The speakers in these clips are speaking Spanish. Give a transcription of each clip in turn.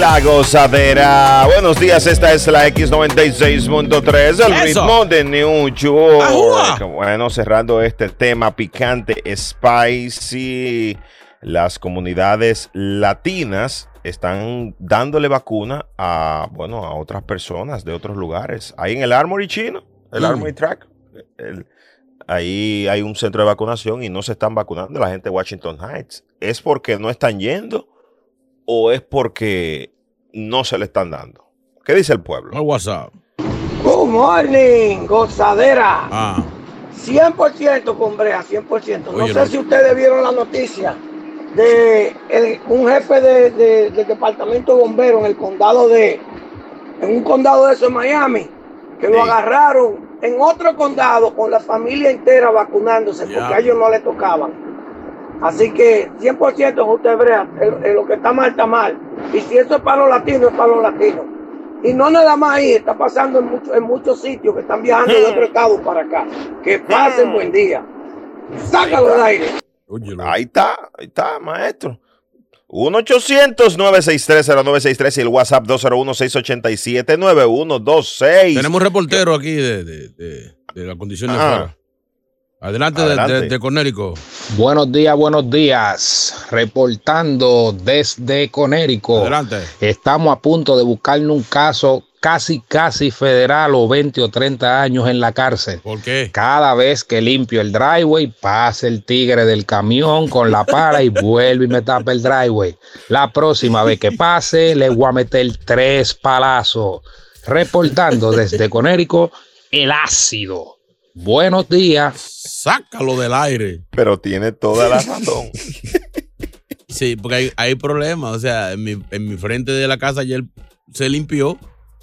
La gozadera. Buenos días, esta es la X96.3, el Eso. ritmo de New York. Bueno, cerrando este tema picante, spicy, las comunidades latinas están dándole vacuna a, bueno, a otras personas de otros lugares. Ahí en el Armory chino, el Mm. Armory Track, el- ahí hay un centro de vacunación y no se están vacunando la gente de Washington Heights. ¿Es porque no están yendo o es porque no se le están dando? ¿Qué dice el pueblo? El WhatsApp. Good morning, gozadera. Ah, 100% con Brea, 100%. No Oye, sé no. si ustedes vieron la noticia de el- un jefe de, de- del departamento de bomberos en el condado de, en un condado de eso en Miami, que lo agarraron en otro condado con la familia entera vacunándose Ya. porque a ellos no le tocaban. Así que 100% es usted Brea, el- el- lo que está mal está mal. Y si eso es para los latinos, es para los latinos. Y no nada más ahí, está pasando en, mucho- en muchos sitios que están viajando de otro estado para acá. Que pasen buen día. Sácalo del aire. óyelo. Ahí está, ahí está, maestro. 1-800-963-0963 y el WhatsApp 201-687-9126. Tenemos un reportero aquí de, de, de- de la condición de afuera. Adelante, de- Adelante. De, de Conérico. Buenos días, buenos días. Reportando desde Conérico. Adelante. Estamos a punto de buscarle un caso casi, casi federal o 20 o 30 años en la cárcel. ¿Por qué? Cada vez que limpio el driveway, pasa el tigre del camión con la pala y vuelve y me tapa el driveway. La próxima vez que pase, le voy a meter tres palazos. Reportando desde Conérico, el ácido. Buenos días. Sácalo del aire. Pero tiene toda la razón. Sí, porque hay, hay problemas. O sea, en mi, en mi frente de la casa ayer se limpió,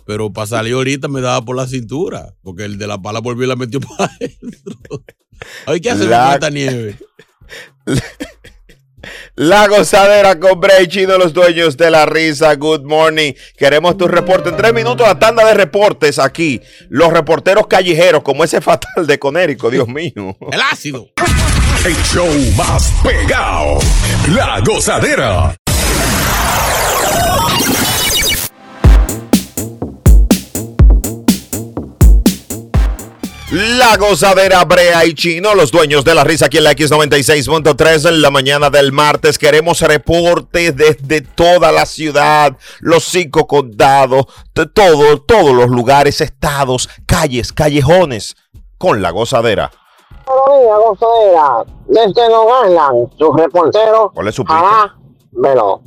pero para salir ahorita me daba por la cintura, porque el de la pala volvió y la metió para adentro. Ay, ¿qué hace La- con esta nieve? La gozadera con Bray Chino, los dueños de la risa. Good morning. Queremos tu reporte. En tres minutos, la tanda de reportes aquí. Los reporteros callejeros, como ese fatal de Conérico, Dios mío. El ácido. El show más pegado. La gozadera. La gozadera Brea y Chino, los dueños de la risa aquí en la X96.3 en la mañana del martes. Queremos reportes desde toda la ciudad, los cinco condados, de todo, todos los lugares, estados, calles, callejones, con la gozadera. Días, gozadera. Desde Long Island, su reportero. ¿Cuál es su velo.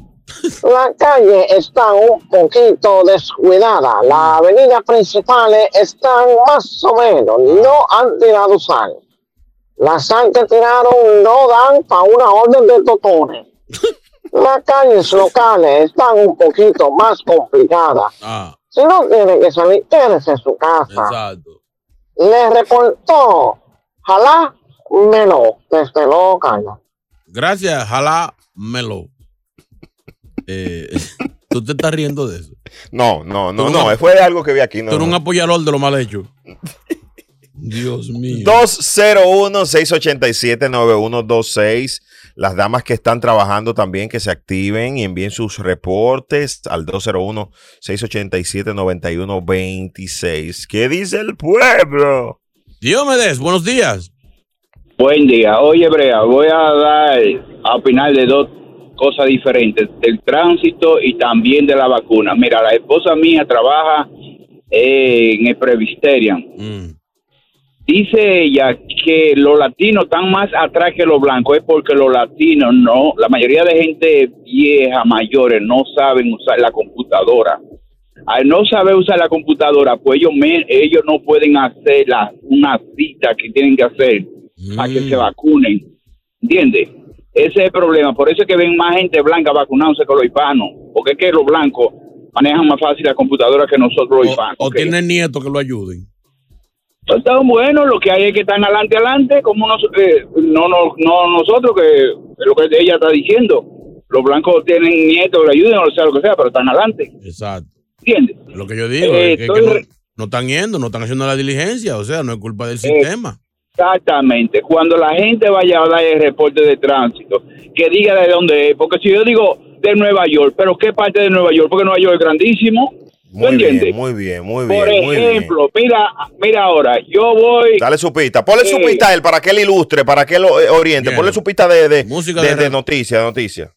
La calle está un poquito descuidada. Las avenidas principales están más o menos. No han tirado sal. Las sal que tiraron no dan para una orden de totones. Las calles locales están un poquito más complicadas. Ah, Si no tiene que salir, quédese en su casa. exacto. Le reportó Jalá Melo desde Island. Gracias, jala melo. Eh, ¿Tú te estás riendo de eso? No, no, no, no, fue algo que vi aquí. No, Tú eres un no. apoyador de lo mal hecho. Dios mío. 201-687-9126. Las damas que están trabajando también que se activen y envíen sus reportes al 201-687-9126. ¿Qué dice el pueblo? Diomedes, buenos días. Buen día. Oye, Brea, voy a dar a opinar de dos cosas diferentes, del tránsito y también de la vacuna. Mira, la esposa mía trabaja eh, en el Presbyterian. Dice ella que los latinos están más atrás que los blancos, es porque los latinos no, la mayoría de gente vieja, mayores, no saben usar la computadora. Al no saber usar la computadora, pues ellos, me- ellos no pueden hacer la, una cita que tienen que hacer para que se vacunen. ¿Entiendes? Ese es el problema. Por eso es que ven más gente blanca vacunándose que los hispanos. Porque es que los blancos manejan más fácil la computadora que nosotros los hispanos. O tienen nietos que lo ayuden. Pues Está bueno, lo que hay es que están adelante, adelante, como nos, eh, no, no, no nosotros, que es lo que ella está diciendo. Los blancos tienen nietos, le ayuden, o sea, lo que sea, pero están adelante. Exacto. ¿Entiendes? Lo que yo digo Eh, es que, estoy que no, re- no están yendo, no están haciendo la diligencia. O sea, no es culpa del Eh, sistema. Exactamente. Cuando la gente vaya a dar el reporte de tránsito, que diga de dónde es. Porque si yo digo de Nueva York, ¿pero qué parte de Nueva York? Porque Nueva York es grandísimo. ¿Tú Muy entiendes? bien, muy bien, muy bien. Por bien. ejemplo, mira, mira ahora, yo voy... Dale su pista. Ponle su pista a él para que él ilustre, para que él lo eh, oriente. Bien. Ponle su pista de, de, Música de, de de re- noticia, de noticia.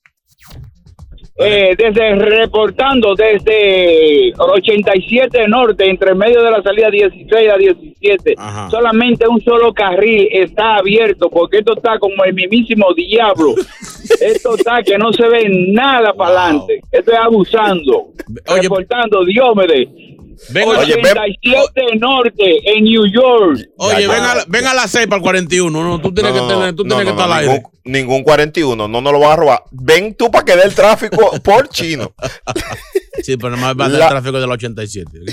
Eh, desde reportando desde 87 Norte, entre medio de la salida 16 a 17, Ajá. solamente un solo carril está abierto, porque esto está como el mismísimo diablo. esto está que no se ve nada para adelante. Esto es abusando. Oye, reportando, Diómedes. Ven, Oye, ven- 87 Norte, en New York. Oye, ven, a la, ven a las 6 para el 41. No, tú tienes No, que, no, tener, tú no, tienes no, que estar no, al aire. ningún, ningún 41, no, no lo vas a robar. Ven tú para que dé el tráfico por chino. Sí, pero no va a dar tráfico de la 87. ¿ok?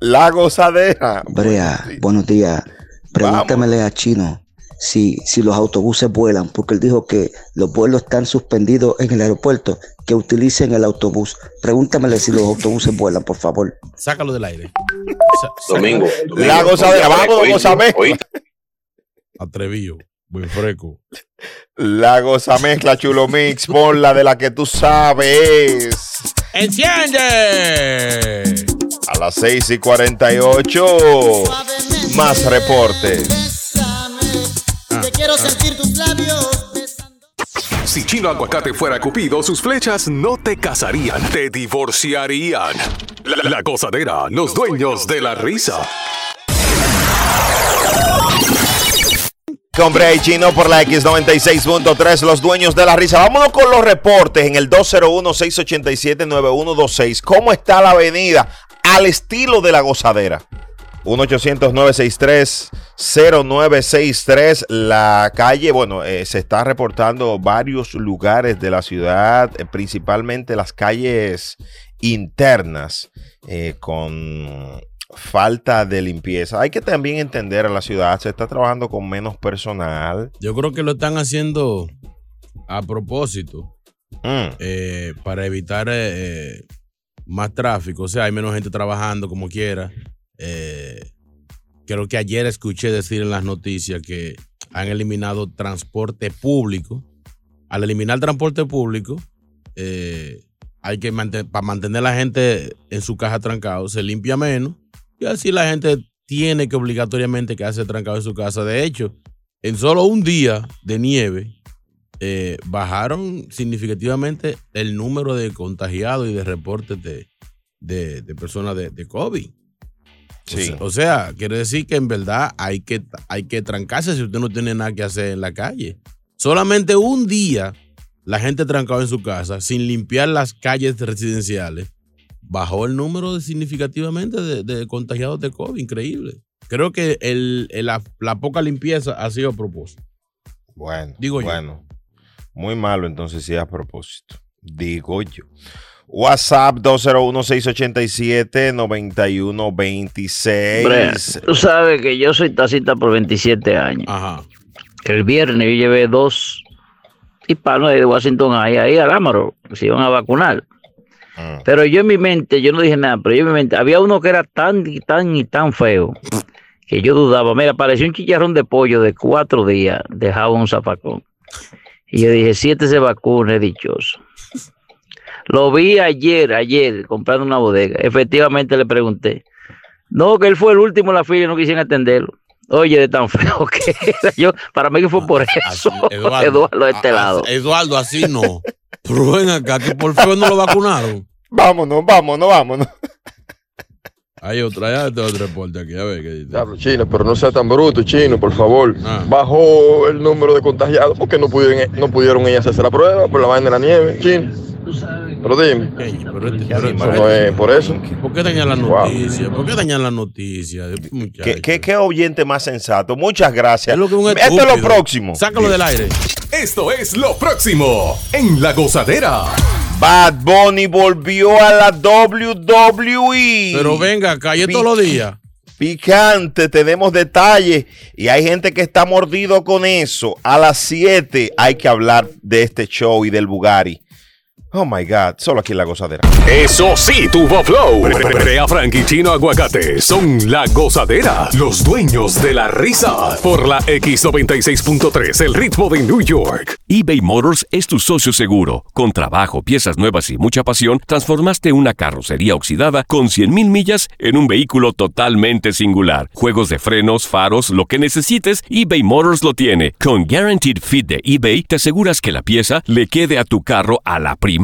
La gozadera. Brea, buenos días. Pregúntamele a Chino si, si los autobuses vuelan, porque él dijo que los vuelos están suspendidos en el aeropuerto, que utilicen el autobús. Pregúntamele si los autobuses vuelan, por favor. Sácalo del aire. Domingo. La gozadera. Vamos, gozame. Atrevido. Buen freco. La goza mezcla chulo mix. Pon la de la que tú sabes. ¡Enciende! A las 6 y 48. Más reportes. Que quiero sentir tus labios. Si Chino Aguacate fuera Cupido, sus flechas no te casarían, te divorciarían. La, la gozadera, los dueños de la risa. Y Chino por la X96.3, los dueños de la risa. Vámonos con los reportes en el 201-687-9126. ¿Cómo está la avenida? Al estilo de la gozadera. 1-800-963-0963. La calle, bueno, eh, se está reportando varios lugares de la ciudad, eh, principalmente las calles internas, eh, con falta de limpieza. Hay que también entender a la ciudad, se está trabajando con menos personal. Yo creo que lo están haciendo a propósito Mm. para evitar más tráfico. O sea, hay menos gente trabajando como quiera. Eh, creo que ayer escuché decir en las noticias que han eliminado transporte público. Al eliminar transporte público, eh, hay que para mantener la gente en su caja trancado, se limpia menos y así la gente tiene que obligatoriamente quedarse trancado en su casa. De hecho, en solo un día de nieve, eh, bajaron significativamente el número de contagiados y de reportes de, de- de personas de, de COVID. O sea- O sea, quiere decir que en verdad hay que, hay que trancarse si usted no tiene nada que hacer en la calle. Solamente un día la gente trancada en su casa sin limpiar las calles residenciales bajó el número de- significativamente de, de contagiados de COVID. Increíble. Creo que el, el- la, la poca limpieza ha sido a propósito. Bueno, Digo yo. bueno. Muy malo entonces sí a propósito. Digo yo. WhatsApp 201-687-9126. Brea, tú sabes que yo soy tacita por 27 años. El viernes yo llevé dos hispanos de Washington ahí, ahí al Ámaro, que se iban a vacunar. Pero yo en mi mente, yo no dije nada, pero yo en mi mente, había uno que era tan y tan y tan feo que yo dudaba. Mira, parecía un chicharrón de pollo de cuatro días, dejaba un zapacón. Y yo dije, si este se vacuna, es dichoso. Lo vi ayer, ayer, comprando una bodega. Efectivamente le pregunté. No, que él fue el último en la fila y no quisieron atenderlo. Oye, de tan feo que era yo, para mí que fue por eso. Eduardo, de este a- a- lado. Eduardo, así no. Pero ven acá, que por feo no lo vacunaron. Vámonos, vámonos, vámonos. Hay otro, hay otro reporte aquí, a ver qué dice. Diablo, chino, pero no sea tan bruto, chino, por favor. Ah. Bajó el número de contagiados porque no pudieron, no pudieron ellas hacerse la prueba por la vaina de la nieve, chino. Pero dime. Eso no es por eso. ¿Por qué dañan las noticias? ¿Por qué dañan las noticias? ¿Qué, qué, qué oyente más sensato? Muchas gracias. un Esto es lo estúpido. próximo. Sácalo del aire. Esto es lo próximo en La Gozadera. Bad Bunny volvió a la WWE. Pero venga acá, es todos los días. Picante, tenemos detalles y hay gente que está mordido con eso. A las 7 hay que hablar de este show y del Bugatti. Oh my God, solo aquí en la gozadera. Eso sí, tuvo flow. Brea Frank y Chino Aguacate son la gozadera, los dueños de la risa. Por la X96.3, el ritmo de New York. eBay Motors es tu socio seguro. Con trabajo, piezas nuevas y mucha pasión, transformaste una carrocería oxidada con 100.000 millas en un vehículo totalmente singular. Juegos de frenos, faros, lo que necesites, eBay Motors lo tiene. Con Guaranteed Fit de eBay, te aseguras que la pieza le quede a tu carro a la primera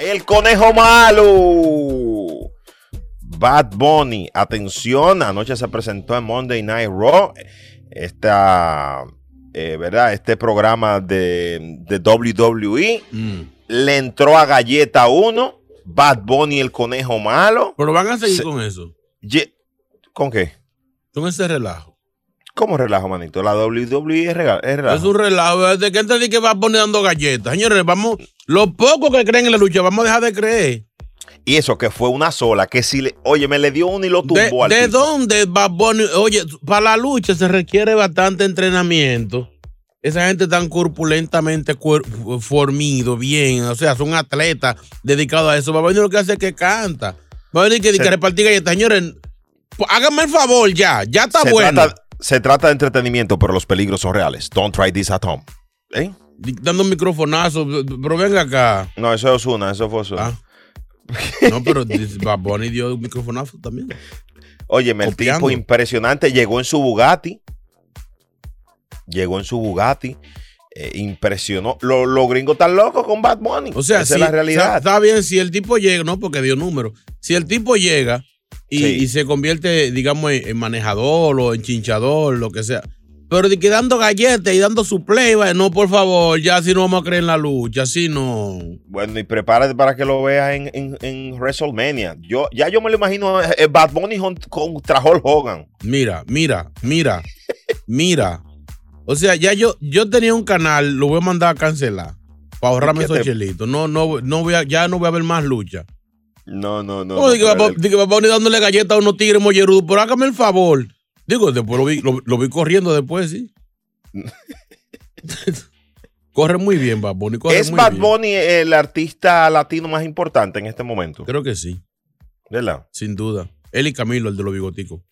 El conejo malo. Bad Bunny. Atención, anoche se presentó en Monday Night Raw. Esta, eh, ¿verdad? Este programa de, de WWE. Le entró a galleta 1. Bad Bunny, el conejo malo. Pero van a seguir Se- con eso. Ye- ¿Con qué? Con ese relajo. ¿Cómo relajo, manito? La WWE es, rega- es relajo. Es un relajo. ¿De qué entendí que va a poner dando galletas? Señores, vamos, los pocos que creen en la lucha, vamos a dejar de creer. Y eso que fue una sola, que si le, oye, me le dio uno y lo ¿De, tumbó al de tipo. dónde Bad Bunny? Oye, para la lucha se requiere bastante entrenamiento. Esa gente tan corpulentamente formido, bien, o sea, son atletas dedicados a eso. Bad Bunny lo que hace es que canta. Va a venir que, Sí. que repartir galletas. Señores, hágame el favor ya, ya está se bueno. Trata, se trata de entretenimiento, pero los peligros son reales. Don't try this at home. ¿Eh? Dando un microfonazo, pero venga acá. No, eso es una, eso fue Osuna. No, pero Bad Bunny dio un microfonazo también. Óyeme, el tipo impresionante llegó en su Bugatti. Llegó en su Bugatti. eh, impresionó. Los lo gringos están locos con Bad Bunny. O sea, Esa si- es la realidad. Está, está bien si el tipo llega, no porque dio número. Si el tipo llega y, Sí. y se convierte, digamos, en, en manejador o en chinchador, lo que sea. Pero de que dando galletas y dando su play, no, por favor, ya si no vamos a creer en la lucha, así no. Bueno, y prepárate para que lo veas en, en, en WrestleMania. Yo, ya yo me lo imagino eh, Bad Bunny con- contra Hulk Hogan. Mira, mira, mira, mira. O sea, ya yo, yo tenía un canal, lo voy a mandar a cancelar para ahorrarme ¿Y qué esos te- chelitos. No, no, no voy a, ya no voy a ver más lucha. No, no, no. No, que va a dándole galletas a unos tigres mollerudos, pero hágame el favor. Digo, después lo vi, lo, lo vi corriendo después, sí. corre muy bien, Bad Bunny, corre ¿Es muy Bad bien. Bunny el artista latino más importante en este momento? Creo que sí, ¿Verdad? sin duda. Él y Camilo, el de los bigoticos.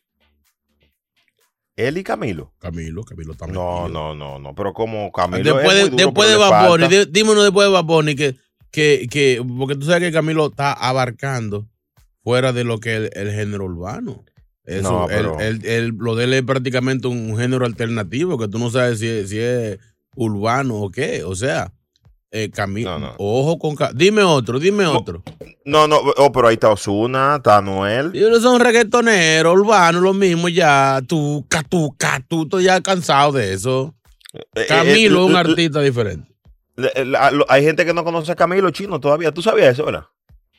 Él y Camilo. Camilo, Camilo también. No, no, no, no. Pero como Camilo. Después es de, muy duro, después de Bad Bunny, dime uno después de Bad Bunny que, que, que, porque tú sabes que Camilo está abarcando fuera de lo que es el, el género urbano. Eso, No, él- pero- él- él- lo de él es prácticamente un género alternativo que tú no sabes si es, si es urbano o qué. O sea, eh, Camilo, ojo con... Dime otro, dime otro. No, no, oh, pero ahí está Osuna, está Noel. Y ellos son reggaetoneros, urbanos, lo mismo ya. Tú, tú, tú, estoy ya cansado de eso. Eh, Camilo eh, es un artista diferente. La- lo- Hay gente que no conoce a Camilo chino todavía. ¿Tú sabías eso, verdad?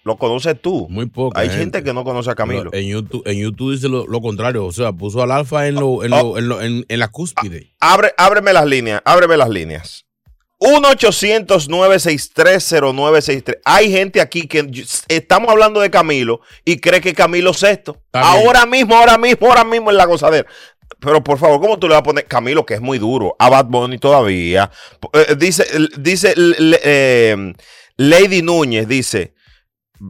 Lo conoces tú. Muy poco. Hay gente que no conoce a Camilo. En YouTube, en YouTube dice lo, lo contrario. O sea, puso al alfa en, lo, en, lo- en, lo- en- en la cúspide. Abre, ábreme las líneas, ábreme las líneas. 1-800-963-0963. Hay gente aquí que estamos hablando de Camilo y cree que Camilo es esto. Ahora mismo, ahora mismo, ahora mismo en la gozadera. Pero por favor, ¿cómo tú le vas a poner Camilo, que es muy duro, a Bad Bunny todavía? Eh, dice, dice le- eh, Lady Núñez, dice,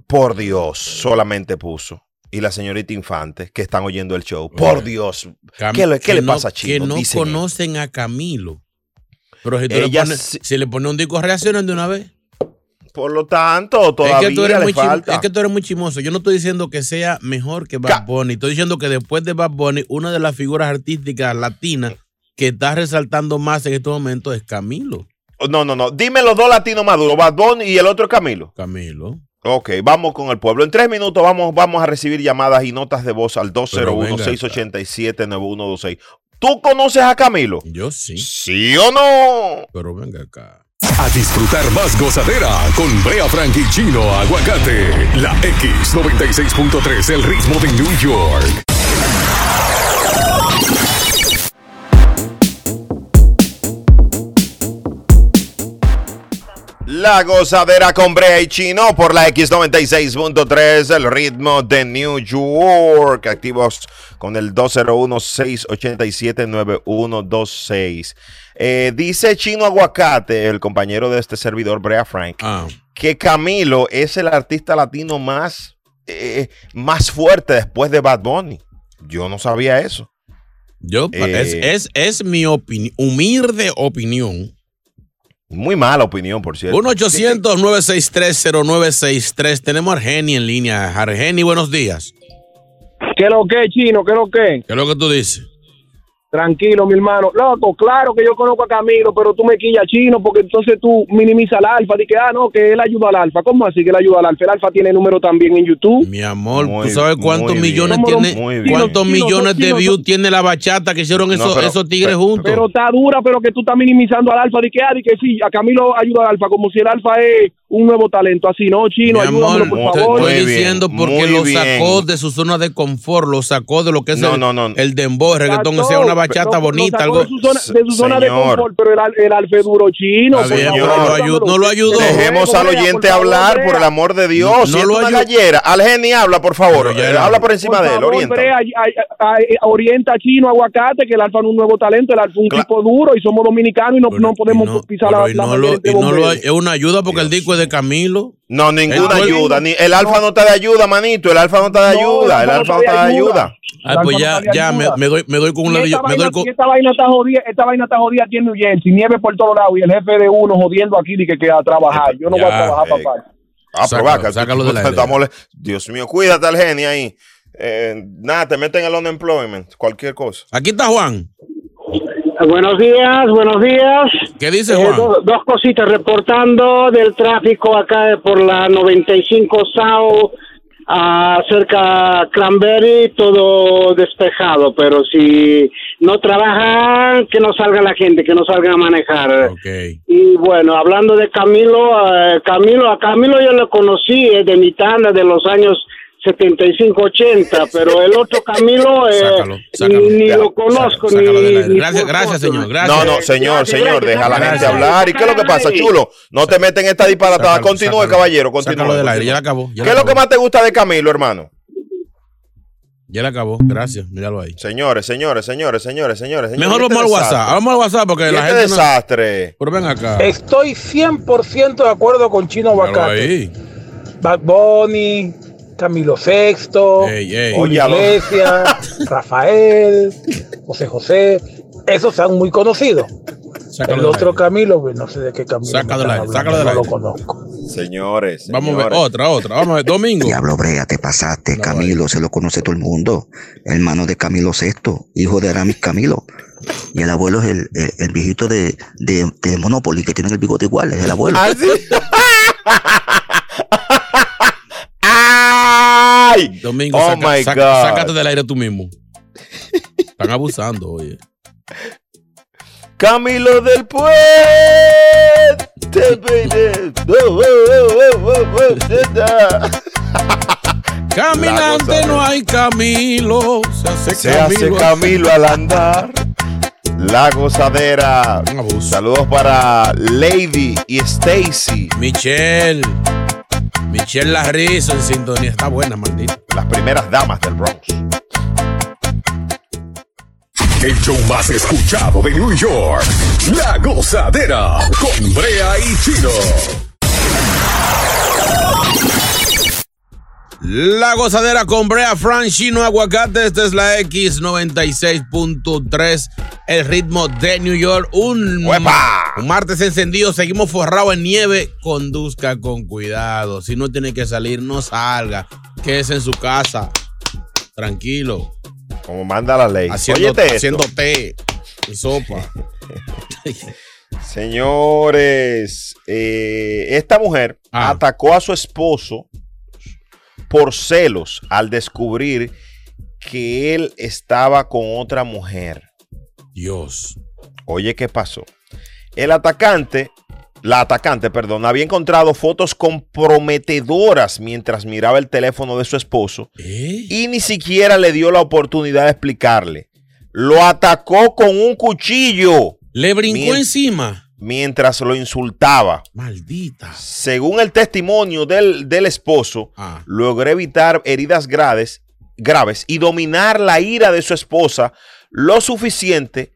por Dios, solamente puso. Y la señorita Infante, que están oyendo el show, por Dios. Cam- ¿Qué, le- qué le no- pasa a Chino? Que no Dicen conocen a Camilo. Pero si, tú le pones- si le pone un disco, reaccionan de una vez. Por lo tanto, todavía es que, tú eres le muy falta. es que tú eres muy chimoso. Yo no estoy diciendo que sea mejor que Bad Bunny. Estoy diciendo que después de Bad Bunny, una de las figuras artísticas latinas que está resaltando más en estos momentos es Camilo. No, no, no. Dime los dos latinos más duros, Bad Bunny y el otro es Camilo. Camilo. Ok, vamos con el pueblo. En tres minutos vamos, vamos a recibir llamadas y notas de voz al Pero venga 201-687-9126. ¿Tú conoces a Camilo? Yo sí. ¿Sí o no? Pero venga acá. A disfrutar más gozadera con Brea Frank y Chino Aguacate. La X96.3, el ritmo de New York. La gozadera con Brea y Chino por la X96.3, el ritmo de New York. Activos con el 201-687-9126. Eh, dice Chino Aguacate, el compañero de este servidor, Brea Frank, Ah. que Camilo es el artista latino más, eh, más fuerte después de Bad Bunny. Yo no sabía eso. Yo, Eh, es, es, es mi opinión, humilde opinión. Muy mala opinión, por cierto. 1-800-963-0963. Tenemos a Argeni en línea. Argeni, buenos días. ¿Qué lo que, chino? ¿Qué lo que? ¿Qué es lo que tú dices? Tranquilo, mi hermano. Loco, claro que yo conozco a Camilo, pero tú me quillas chino porque entonces tú minimizas al alfa. Di que, ah, no, que él ayuda al alfa. ¿Cómo así que él ayuda al alfa? El alfa tiene número también en YouTube. Mi amor, Muy- ¿tú sabes cuántos bien. millones tiene? ¿Cuántos Chino, millones de views tiene la bachata que hicieron esos, pero- esos tigres pero- juntos? Pero está dura, pero que tú estás minimizando al alfa. Di que, ah, di que sí, a Camilo ayuda al alfa, como si el alfa es un nuevo talento. Así, no, chino, amor, por te favor. estoy Muy bien, diciendo porque lo bien. sacó de su zona de confort, lo sacó de lo que es No, el, no, no. el dembow, el reggaetón, que Exacto, sea una bachata bonita, algo. De su zona, de, su zona de Señor. confort, pero el, el alfa es duro chino. Está por bien, favor, pero no lo ayudó- no lo ayudó. Dejemos al oyente por hablar, por el amor de Dios. No si es lo gallera, al genio habla, por favor. Ya Eh, habla por encima Por de él, favor, orienta. Brea, ay- ay- ay- orienta a chino aguacate que el alfa no es un nuevo talento, el alfa es un tipo duro y somos dominicanos y no, no podemos pisar la, es una ayuda porque el disco es de Camilo. No, ninguna El- ayuda. Ni, el alfa no te da ayuda, manito. El alfa no te da ayuda. El alfa no te da ayuda. Ay, pues ya, ya me, me doy, me doy con un Y ladrillo. esta, Me vaina, doy con, esta vaina está jodida, esta vaina está jodida aquí en New Jersey, nieve por todos lados y el jefe de uno jodiendo aquí de que, que a trabajar. Yo no voy a Ya, trabajar, eh, papá. Ah, pero Sácalo, vaca, tú- sácalo estamos le- Dios mío, cuídate al genio ahí. Eh, nada, te meten en el unemployment, cualquier cosa. Aquí está Juan. Buenos días, buenos días. ¿Qué dice Eh, Juan? do- dos cositas reportando del tráfico acá por la 95 South ah, cerca Cranberry, todo despejado, pero si no trabajan, que no salga la gente, que no salgan a manejar. Y bueno, hablando de Camilo, eh, Camilo, a Camilo yo lo conocí eh, de mi tanda de los años 75, 80, pero el otro Camilo eh, Sácalo, sácalo. ni, ni Ya, lo conozco sácalo ni, del aire. ni Gracias, gracias, señor. Gracias. No, no, señor, Gracias, señor, deja a la gracias. gente hablar. ¿Y qué es lo que pasa, chulo? No te meten en esta disparatada. Sácalo, Continúe, sácalo. caballero, Sácalo continúe. del aire, ya la acabó, ya ¿Qué la es lo que más te gusta de Camilo, hermano? Ya le acabó. Gracias. Míralo ahí. Señores, señores, señores, señores, señores. Mejor ¿y este vamos al WhatsApp. Vamos al WhatsApp porque ¿Y la este gente. no- desastre? Pero ven acá. Estoy 100% de acuerdo con Chino Aguacate. Bad Bunny, Camilo VI, Ey. Iglesias, Rafael, José José. Esos son muy conocidos. Sácalo El otro aire. Camilo, pues no sé de qué Camilo. Saca me del aire, sácalo del no aire. lo conozco. Señores, Vamos a ver otra, otra. Vamos a ver. Domingo. Diablo Brea, te pasaste. Camilo se lo conoce todo el mundo. Hermano de Camilo VI, hijo de Aramis Camilo. Y el abuelo es el, el- el viejito de, de, de Monopoly, que tiene el bigote igual, es el abuelo. ¿Ah, sí? ¡Ay! Domingo, Oh saca- my saca- God. sácate del aire tú mismo. Están abusando, oye. Camilo del Puente. Oh, oh, oh. Caminante no hay Camilo. Se hace Se Camilo. hace Camilo al andar. La gozadera. Saludos para Lady y Stacy. Michelle. Michelle La Risa en sintonía. Está buena, maldito. Las primeras damas del Bronx. El show más escuchado de New York. La gozadera con Brea y Chino. La gozadera con Brea Frank Chino Aguacate. Esta es la X96.3. El ritmo de New York. Un, un martes encendido. Seguimos forrados en nieve. Conduzca con cuidado. Si no tiene que salir, no salga. Quédese en su casa. Tranquilo. Como manda la ley. Haciendo, haciendo té y sopa. Señores, eh, esta mujer Ah. atacó a su esposo por celos al descubrir que él estaba con otra mujer. Dios. Oye, ¿qué pasó? El atacante, la atacante, perdón, había encontrado fotos comprometedoras mientras miraba el teléfono de su esposo y ni siquiera le dio la oportunidad de explicarle. Lo atacó con un cuchillo. Le brincó encima. Mientras lo insultaba. Maldita. Según el testimonio del, del esposo, Ah. logró evitar heridas graves, graves y dominar la ira de su esposa lo suficiente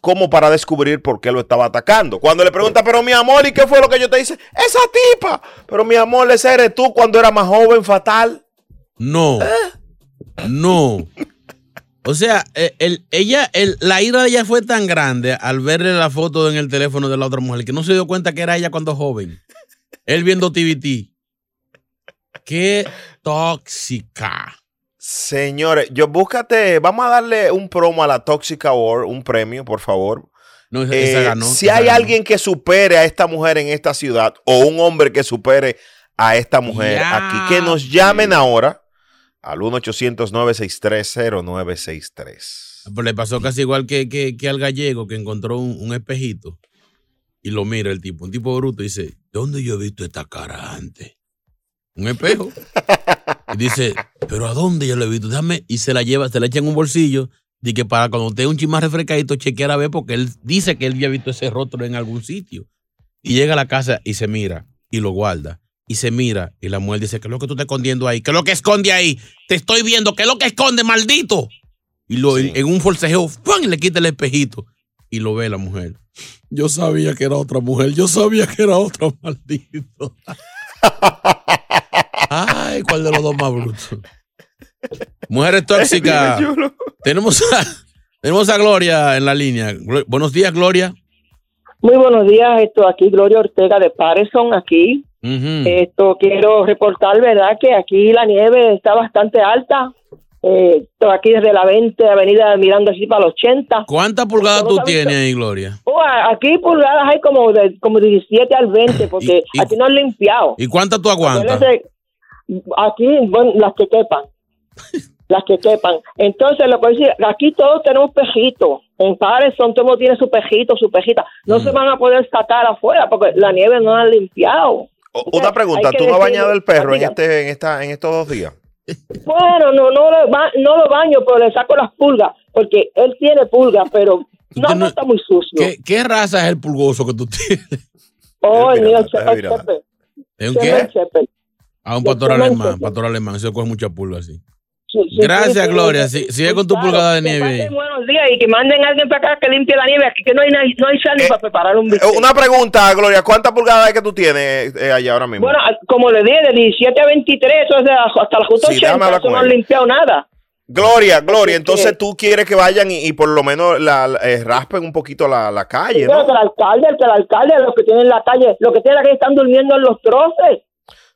como para descubrir por qué lo estaba atacando. Cuando le pregunta, pero mi amor, ¿y qué fue lo que yo te hice? Esa tipa. Pero mi amor, ese eres tú cuando era más joven, fatal. No. No. O sea, eh, el- ella, el- la ira de ella fue tan grande al verle la foto en el teléfono de la otra mujer que no se dio cuenta que era ella cuando joven. Él viendo TVT. Qué tóxica. Señores, yo búscate, vamos a darle un promo a la Toxic Award, un premio, por favor. No, esa, Eh, esa ganó. si esa hay ganó. alguien que supere a esta mujer en esta ciudad o un hombre que supere a esta mujer Ya. aquí, que nos llamen ahora al 1-800-963-0963. Pues le pasó casi igual que, que- al gallego que encontró un, un espejito y lo mira el tipo, un tipo bruto, y dice, ¿dónde yo he visto esta cara antes? Un espejo. Y dice, ¿pero a dónde yo lo he visto? Déjame, y se la lleva, se la echa en un bolsillo, de que para cuando tenga un chismar refrescadito, chequear a ver, porque él dice que él había visto ese rostro en algún sitio. Y llega a la casa y se mira, y lo guarda. Y se mira, y la mujer dice, ¿qué es lo que tú estás escondiendo ahí? ¿Qué es lo que esconde ahí? Te estoy viendo, ¿qué es lo que esconde, maldito? Y lo, en, en un forcejeo, ¡pum! le quita el espejito. Y lo ve la mujer. Yo sabía que era otra mujer. Yo sabía que era otro maldito. Ay, ¿cuál de los dos más brutos? Mujeres tóxicas. Tenemos a, tenemos a Gloria en la línea. Buenos días, Gloria. Muy buenos días, esto aquí Gloria Ortega de Patterson aquí. Esto quiero reportar, ¿verdad? Que aquí la nieve está bastante alta. Eh, aquí desde la 20 Avenida mirando así para los 80. ¿Cuántas pulgadas tú tienes ahí, Gloria? Oh, aquí pulgadas hay como de como 17 al 20 porque aquí no han limpiado. ¿Y cuántas tú aguantas? Aquí, bueno, las que quepan. las que quepan. Entonces, lo que decir, aquí todos tenemos pejitos. En Patterson todo tiene su pejito, su pejita. No Mm. se van a poder sacar afuera porque la nieve no la han limpiado. O- Una pregunta, ¿tú no has bañado el perro en este, en esta, en estos dos días? Bueno, no, no, lo, ba- no lo baño, pero le saco las pulgas, porque él tiene pulgas, pero no, no está muy sucio. ¿Qué, qué raza es el pulgoso que tú tienes? Oh, el mío. ¿Es un qué? A un Yo pastor alemán, pastor alemán, se coge mucha pulga así. Gracias, Gloria. sí, sigue con tu pulgada de nieve buenos días y que manden a alguien para acá que limpie la nieve, aquí que no hay, no hay sal ni para preparar un Eh, bistec. Una pregunta, Gloria, ¿cuántas pulgadas es que tú tienes eh, allá ahora mismo? Bueno, como le dije, de 17 a 23, eso es de- hasta la justa Sí, déjame 80, hablar eso no han limpiado nada. Gloria, Gloria, entonces tú quieres que vayan y, y por lo menos la, la- eh, raspen un poquito la, la calle, Pero ¿no? que el alcalde, que el alcalde, los que tienen la calle, los que tienen la calle están durmiendo en los troces.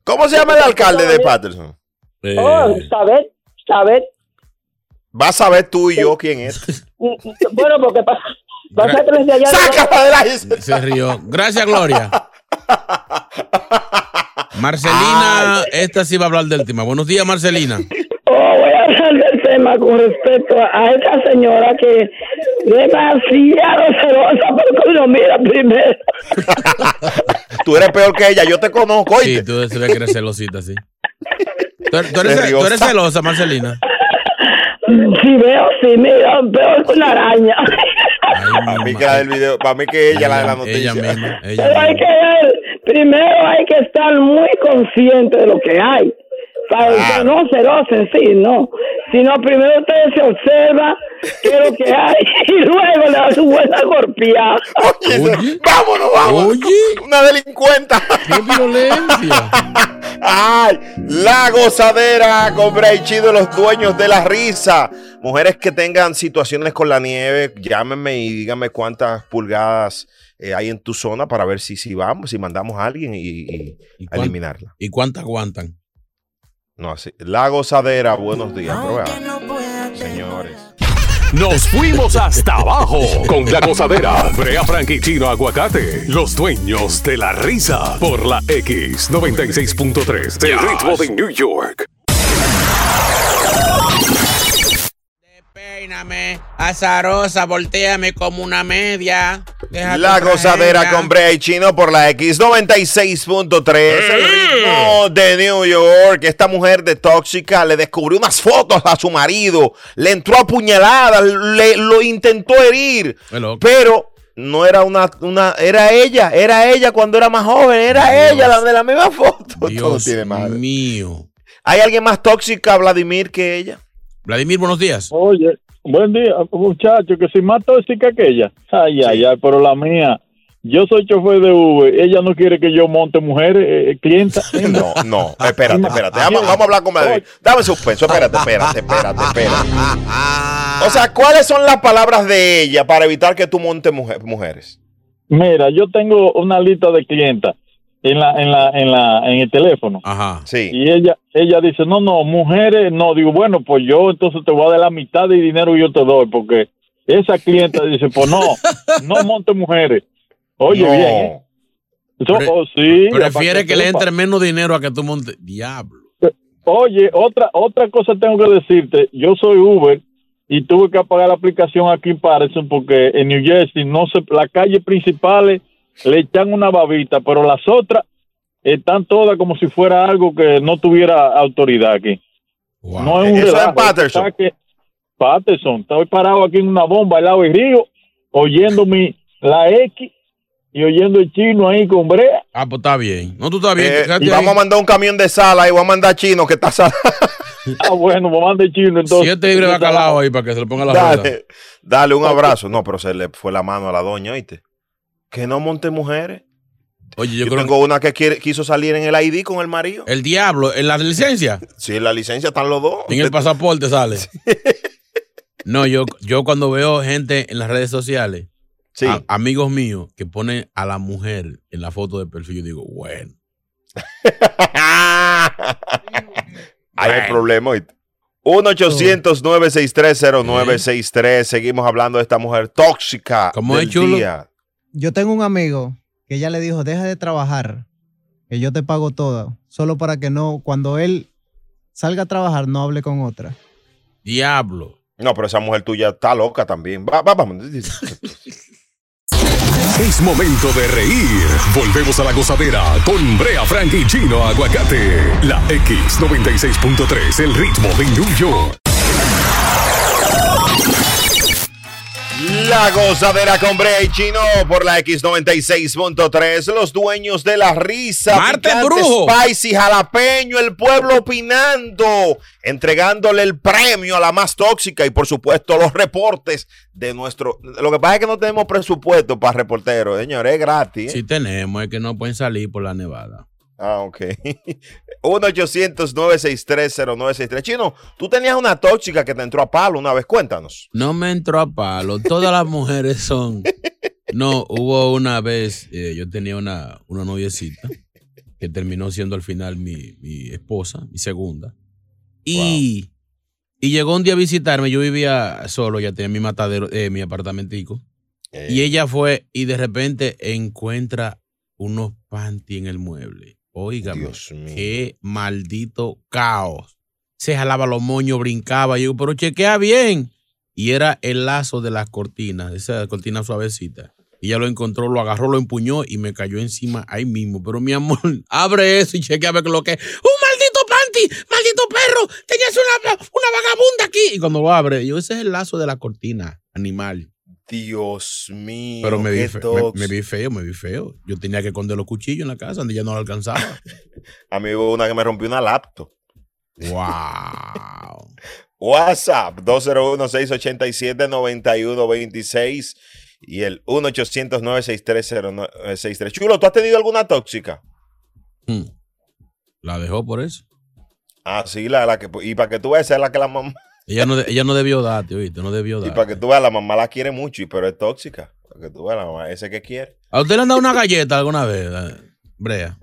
¿Cómo se llama el alcalde de Patterson? Oh, saber, saber. Vas a ver tú y yo quién es. Bueno, porque pasa, pasa los de allá. ¡Sácala de la Se rió. Gracias, Gloria. Marcelina, esta sí va a hablar del tema. Buenos días, Marcelina. Oh, voy a hablar del tema con respecto a esta señora que es demasiado celosa porque uno mira primero. Tú eres peor que ella, yo te conozco. Sí, tú se ve que eres celosita, sí. Tú, tú eres, tú celosa, Marcelina. Si veo, sí, mira, veo una araña. Para mí que la del video, para mí que ella, la de la noticia. Ella misma, Pero hay que ver, primero hay que estar muy consciente de lo que hay. Para no celosa en sí, no. Sino primero usted se observa qué es lo que hay y luego le da su buena golpeada. Vámonos, vámonos. Una delincuenta. ¡Qué violencia! Ay, la gozadera con Chido, los dueños de la risa. Mujeres que tengan situaciones con la nieve, llámenme y díganme cuántas pulgadas eh, hay en tu zona para ver si, si vamos, si mandamos a alguien y, y a cuán- eliminarla. ¿Y cuántas aguantan? No, así. La gozadera, buenos días. vean, señores. Nos fuimos hasta abajo con la gozadera. Brea Frank y Chino Aguacate, los dueños de la risa. Por la X96.3 del ritmo de New York. Peíname, azarosa, volteame como una media. Deja La gozadera con Brea y Chino por la X96.3, de New York. Esta mujer de tóxica le descubrió unas fotos a su marido, le entró a puñaladas, le lo intentó herir, pero no era una, una, era ella, era ella cuando era más joven, era ella la de la misma foto. Todo Dios tiene madre. mío. ¿Hay alguien más tóxica, Vladimir, que ella? Vladimir, buenos días. Oye, buen día, muchacho, que soy más tóxica que ella. Ay, ay, ay, pero la mía. Yo soy chofer de Uber, ella no quiere que yo monte mujeres, eh, eh, clientas. No, no, espérate, espérate. Vamos, vamos a hablar con Vladimir. Dame suspenso, espérate, espérate, espérate, espérate. O sea, ¿cuáles son las palabras de ella para evitar que tú montes mujer- mujeres? Mira, yo tengo una lista de clientas en la, en la, en la, en el teléfono. Ajá. Sí. Y ella, ella dice, no, no, mujeres, no. Digo, bueno, pues yo entonces te voy a dar la mitad de dinero y yo te doy, porque esa clienta dice, pues no, no monte mujeres. Oye, No. bien. ¿eh? Pre- oh, sí, Prefiere que le entre menos dinero a que tú montes. Diablo. Oye, otra otra cosa tengo que decirte. Yo soy Uber y tuve que apagar la aplicación aquí en Patterson porque en New Jersey no se, las calles principales le echan una babita, pero las otras están todas como si fuera algo que no tuviera autoridad aquí. No es un Eso es relajo, Patterson. está que- Patterson. Estoy parado aquí en una bomba al lado del río, oyendo mi la X y oyendo el chino ahí con brea. Ah, pues está bien. No, tú estás bien. Eh, y vamos a mandar un camión de sala y voy a mandar a Chino que está sala. Ah, bueno, me manda el chino entonces. Siete libres de bacalao ahí para que se le ponga la rueda. Dale, dale un abrazo. No, pero se le fue la mano a la doña, ¿oíste? Que no monte mujeres. Oye, yo, Yo, creo tengo una que quiere, quiso salir en el ID con el marido. el diablo, en la licencia, Sí, en la licencia están los dos. en el pasaporte sale. No, yo, yo cuando veo gente en las redes sociales, Sí. a- amigos míos, que ponen a la mujer en la foto de perfil, yo digo, bueno. Hay el problema. ¿oíste? 1-800-963-0963. Seguimos hablando de esta mujer tóxica. ¿Cómo del es, chulo? día. Yo tengo un amigo que ya le dijo, deja de trabajar, que yo te pago todo, solo para que no, cuando él salga a trabajar, no hable con otra. Diablo. No, pero esa mujer tuya está loca también. Va, va, vamos. Es momento de reír. Volvemos a la gozadera con Brea Frank y Chino Aguacate. La X96.3, el ritmo de New York. La gozadera con Brea y Chino por la X96.3. Los dueños de la risa. Marte picante, Brujo. Spicy, jalapeño, el pueblo opinando. Entregándole el premio a la más tóxica y por supuesto los reportes de nuestro. Lo que pasa es que no tenemos presupuesto para reporteros, señores. Es gratis. ¿eh? Sí tenemos, es que no pueden salir por la nevada. Ah, ok. 1-800-963-0963. Chino, tú tenías una tóxica que te entró a palo una vez. Cuéntanos. No me entró a palo. Todas las mujeres son. No, hubo una vez, eh, yo tenía una, una noviecita que terminó siendo al final mi, mi esposa, mi segunda. Y, y llegó un día a visitarme. Yo vivía solo, ya tenía mi matadero, eh, mi apartamentico. Y ella fue y de repente encuentra unos panty en el mueble. Óigame, qué maldito caos. Se jalaba los moños, brincaba. Yo, pero chequea bien. Y era el lazo de las cortinas, esa cortina suavecita. Y ella lo encontró, lo agarró, lo empuñó y me cayó encima ahí mismo. Pero mi amor, abre eso y chequea a ver lo que es. ¡Un maldito panty! ¡Maldito perro! ¡Tenías una, una vagabunda aquí! Y cuando lo abre, yo, ese es el lazo de la cortina, animal. Dios mío. Pero me vi, qué fe- me, tóxico. me vi feo, me vi feo. Yo tenía que esconder los cuchillos en la casa donde ya no lo alcanzaba. A mí hubo una que me rompió una laptop. Wow. WhatsApp 201-687-9126 y el 1-800-963-0963. Chulo, ¿tú has tenido alguna tóxica? Hmm. La dejó por eso. Ah, sí, la, la que. Y para que tú veas, es la que la mamá. Ella no, ella no debió darte, oíste, no debió Y darte. para que tú veas, la mamá la quiere mucho, y- pero es tóxica. Para que tú veas, la mamá, ese que quiere. ¿A usted le han dado una galleta alguna vez, eh, Brea?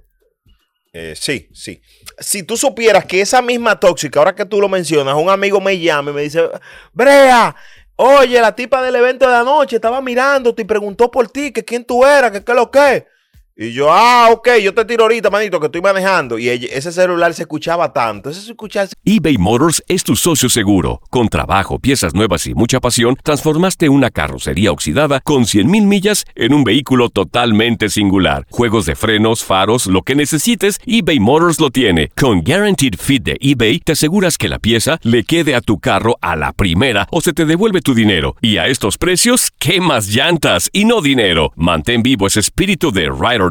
Eh, sí, sí. Si tú supieras que esa misma tóxica, ahora que tú lo mencionas, un amigo me llama y me dice, Brea, oye, la tipa del evento de anoche estaba mirándote y preguntó por ti, que quién tú eras, que qué es lo que. Y yo, ah, ok, yo te tiro ahorita, manito, que estoy manejando. Y ese celular se escuchaba tanto. Ese se escuchaba eBay Motors es tu socio seguro. Con trabajo, piezas nuevas y mucha pasión, transformaste una carrocería oxidada con 100.000 millas en un vehículo totalmente singular. Juegos de frenos, faros, lo que necesites, eBay Motors lo tiene. Con Guaranteed Fit de eBay, te aseguras que la pieza le quede a tu carro a la primera o se te devuelve tu dinero. Y a estos precios, ¿qué más llantas y no dinero? Mantén vivo ese espíritu de Ride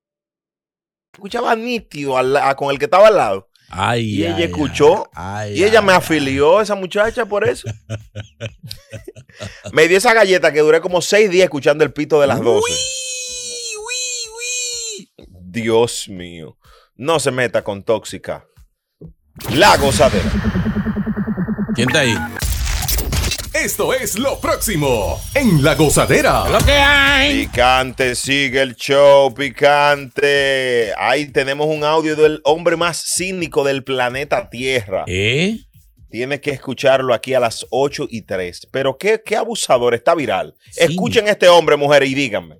Escuchaba nítido al con el que estaba al lado. Ay, y ella ay, escuchó. ay, y ella me afilió, esa muchacha, por eso. me dio esa galleta que duré como seis días escuchando el pito de las 12. Dios mío. No se meta con tóxica. La gozadera. ¿Quién está ahí? Esto es lo próximo en La Gozadera. Lo que hay. Picante, sigue el show, picante. Ahí tenemos un audio del hombre más cínico del planeta Tierra. ¿Eh? Tiene que escucharlo aquí a las 8 y 3. Pero qué, qué abusador, está viral. Escuchen a este hombre, mujeres, y díganme.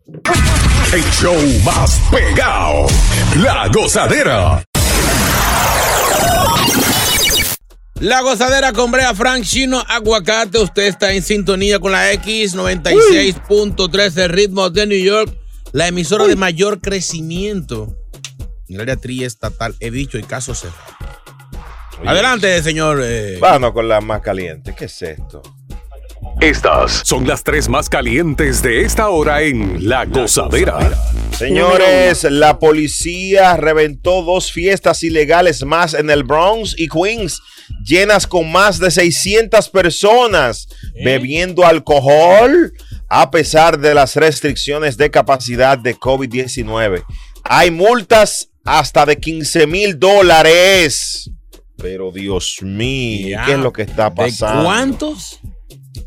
El show más pegado. La Gozadera. La gozadera con Brea Frank Chino Aguacate. Usted está en sintonía con la X96.3, el ritmo de New York, la emisora de mayor crecimiento en el área triestatal. He dicho y caso cerrado. Adelante, señor. eh, Vámonos con la más caliente. ¿Qué es esto? Estas son las tres más calientes de esta hora en La Gozadera. Señores, la policía reventó dos fiestas ilegales más en el Bronx y Queens, llenas con más de 600 personas bebiendo alcohol a pesar de las restricciones de capacidad de COVID-19. Hay multas hasta de 15 mil dólares. Pero Dios mío, ¿qué es lo que está pasando? ¿De cuántos?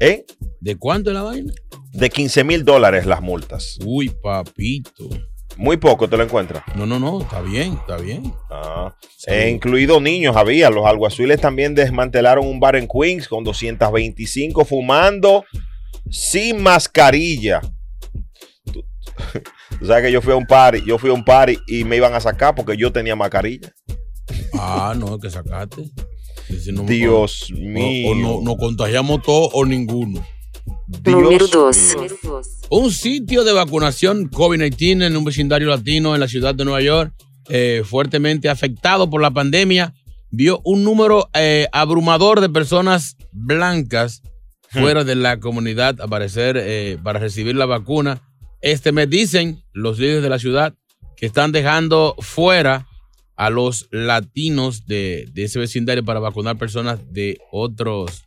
¿Eh? ¿De cuánto es la vaina? De 15 mil dólares las multas. Uy, papito. Muy poco te lo encuentras. No, no, no, está bien, está bien. Ah, e incluido niños había. Los alguaciles también desmantelaron un bar en Queens con 225 fumando sin mascarilla. Tú, tú sabes que yo fui a un party, yo fui a un party y me iban a sacar porque yo tenía mascarilla. Ah, no, que sacaste. Si no- Dios o- mío. O, no, nos contagiamos todos o ninguno. Número dos. Un sitio de vacunación COVID-19 en un vecindario latino en la ciudad de Nueva York, eh, fuertemente afectado por la pandemia, vio un número eh, abrumador de personas blancas fuera de la comunidad aparecer eh, para recibir la vacuna. Este mes dicen los líderes de la ciudad que están dejando fuera a los latinos de, de ese vecindario para vacunar personas de otros,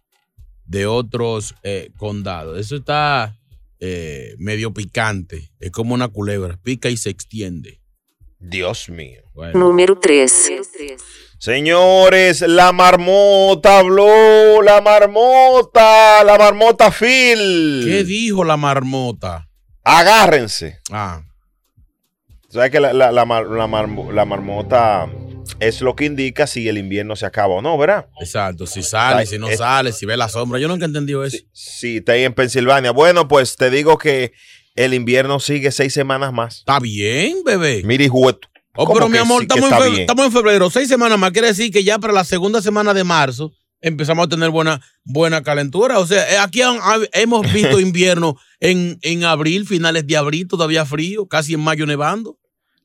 de otros eh, condados. Eso está eh, medio picante. Es como una culebra. Pica y se extiende. Dios mío. Número 3. Señores, la marmota habló, la marmota, la marmota Phil. ¿Qué dijo la marmota? Agárrense. Ah. ¿Sabes que la, la- la mar- la marmo- la marmota es lo que indica si el invierno se acaba o no, ¿verdad? Exacto. Si sale, si no sale, si ve la sombra. Yo nunca he entendido eso. Sí, está ahí en Pensilvania. Bueno, pues te digo que el invierno sigue seis semanas más. Está bien, bebé. Mire, juguete. Oh, ¿Cómo pero mi amor, sí estamos, en estamos febrero, seis semanas más. Quiere decir que ya para la segunda semana de marzo empezamos a tener buena, buena calentura. O sea, eh, aquí han- hemos visto invierno en, en abril, finales de abril, todavía frío, casi en mayo nevando.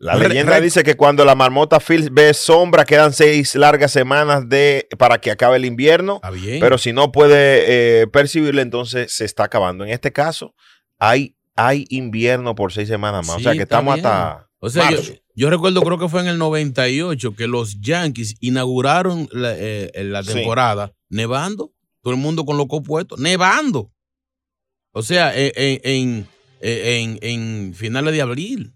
La leyenda dice que cuando la marmota Phil ve sombra, quedan seis largas semanas de, para que acabe el invierno. bien. Pero si no puede eh, percibirlo, entonces se está acabando. En este caso, hay, hay invierno por seis semanas más. o sea que estamos bien. hasta. O sea, yo, marzo. yo recuerdo, creo que fue en el 98 que los Yankees inauguraron la, eh, la Sí. temporada nevando, todo el mundo con los puestos, nevando. O sea, en, en, en- en- en finales de abril.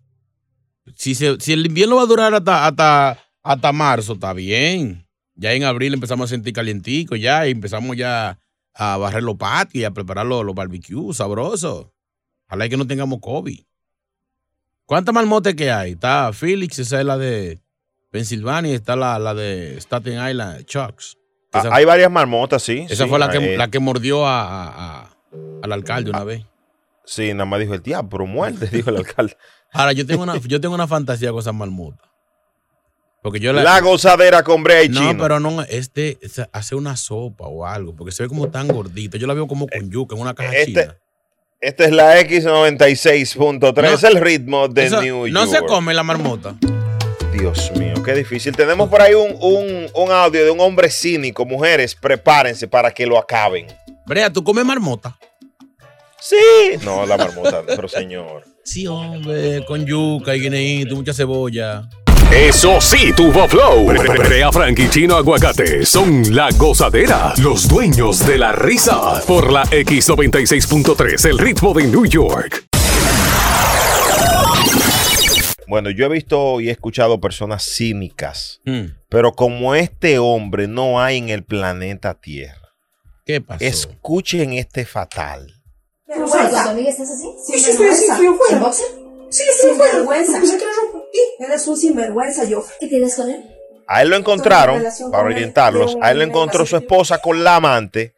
Si, se- si el invierno va a durar hasta, hasta, hasta marzo, está bien. Ya en abril empezamos a sentir calientico ya y empezamos ya a barrer los patios y a preparar los, los barbecues sabrosos. Ojalá que no tengamos COVID. ¿Cuántas marmotas que hay? Está Felix, esa es la de Pensilvania, está la, la de Staten Island, Chucks. Ah, Esa- hay varias marmotas, sí. Esa sí, fue la que, eh, la que mordió a, a- a- al alcalde una vez. Sí, nada más dijo el diablo, pero muerte, dijo el alcalde. Ahora, yo tengo una, yo tengo una fantasía con esas marmotas. Porque yo la. La gozadera con Brea y No, Chino. pero no, este, es hacer una sopa o algo, porque se ve como tan gordita. Yo la veo como con yuca en una caja china. Este, esta es la X96.3, es el ritmo de Eso New York. no se come la marmota. Dios mío, qué difícil. Tenemos por ahí un, un- un audio de un hombre cínico. Mujeres, prepárense para que lo acaben. Brea, ¿tú comes marmota? Sí. No, la marmota, pero señor. Sí, hombre, con yuca y guineíto, mucha cebolla. Eso sí, tuvo flow. Brea Frank y Chino Aguacate son la gozadera, los dueños de la risa. Por la X96.3, el ritmo de New York. Bueno, yo he visto y he escuchado personas cínicas, Hmm. pero como este hombre no hay en el planeta Tierra. ¿Qué pasó? Escuchen este fatal. Pero bueno, ¿tu amiga estás así? Sí, sí, estoy así, estoy afuera. ¿En boxer? Sí, estoy afuera. Sinvergüenza. ¿Y? Eres un sinvergüenza, yo. ¿Qué tienes con él? A él lo encontraron, para orientarlos, a él lo encontró su esposa con la amante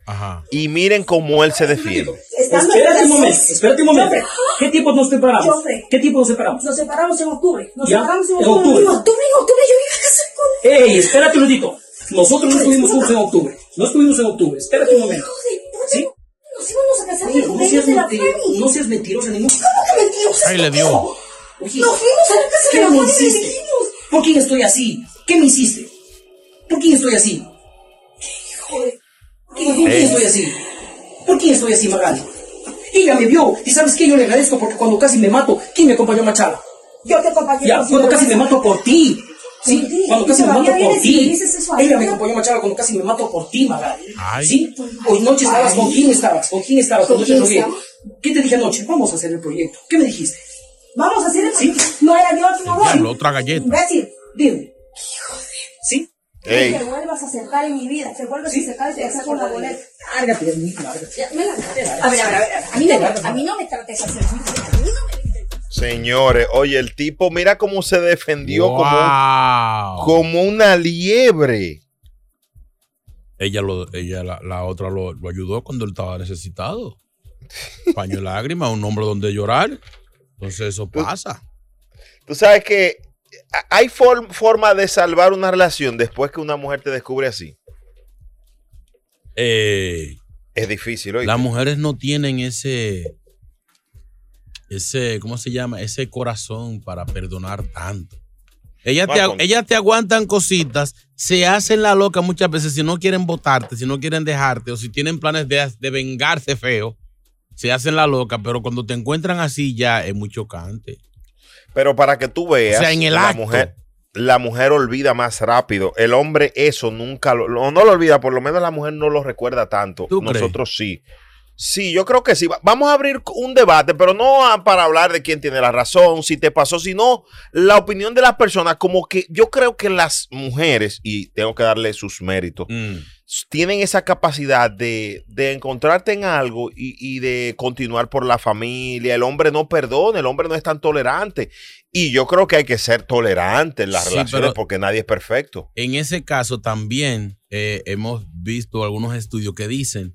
y miren cómo él se defiende. Espérate un momento, espérate un momento. ¿Qué tiempo nos separamos? ¿Qué tiempo nos separamos? Nos separamos en octubre. Nos ¿Ya? separamos en octubre. En octubre, en octubre yo iba a casar con Ey, espérate un minutito. Nosotros no estuvimos juntos en octubre. No estuvimos en octubre. Espérate un momento. ¿Sí? Nos íbamos a casar Oye, en no octubre seas, de mentirosa, no seas mentirosa ningún. ¿Cómo que mentirosa? Ahí le dio. Oye, Nos fuimos a la casa ¿qué de la me Fanny y le hiciste? dijimos. ¿Por quién estoy así? ¿Qué me hiciste? ¿Por quién estoy así? Joder. ¿Por quién estoy así? ¿Por quién estoy así, Magali? Ella me vio. ¿Y sabes qué? Yo le agradezco porque cuando casi me mato, ¿quién me acompañó a Machala? Yo te acompañé. Ya, cuando casi me mato por ti. Sí, cuando casi me mato por ti. Ella me acompañó a Machala cuando casi me mato por ti, Magali. Ay. ¿Sí? Hoy noche estabas, ¿con quién estabas? ¿Con quién estabas? ¿Con quién? ¿Qué te dije anoche? Vamos a hacer el proyecto. ¿Qué me dijiste? Vamos a hacer el No era yo tu mamá. Diablo, otra galleta. Imbécil. Dime. ¿Sí? Ey. Te vuelvas a acercar en mi vida. Te vuelves a acercar y te saco una boleta. Lárgate de mí, lárgate. Ya, me la- A ver, a ver, a ver. A mí no, a mí no me trates así. A mí no me Señores, oye, el tipo, mira cómo se defendió Wow. como, como una liebre. Ella, lo, ella la, la otra lo, lo ayudó cuando él estaba necesitado. Paño de lágrimas, un hombre donde llorar. Entonces eso pasa. Tú sabes que hay for- forma de salvar una relación después que una mujer te descubre así. Eh, Es difícil, oye. las mujeres no tienen ese, ese, ¿cómo se llama? Ese corazón para perdonar tanto. Ellas te, ellas te aguantan cositas, se hacen la loca muchas veces si no quieren votarte, si no quieren dejarte o si tienen planes de, de vengarse feo, se hacen la loca, pero cuando te encuentran así ya es muy chocante. Pero para que tú veas, O sea, en el la acto. mujer, la mujer olvida más rápido. El hombre eso nunca lo, no lo olvida, por lo menos la mujer no lo recuerda tanto. ¿Tú crees? Nosotros sí. Sí, yo creo que sí. Va- Vamos a abrir un debate, pero no para hablar de quién tiene la razón, si te pasó, sino la opinión de las personas. Como que yo creo que las mujeres, y tengo que darle sus méritos, Mm. tienen esa capacidad de, de encontrarte en algo y, y de continuar por la familia. El hombre no perdona, el hombre no es tan tolerante. Y yo creo que hay que ser tolerante en las Sí, relaciones porque nadie es perfecto. En ese caso también eh, hemos visto algunos estudios que dicen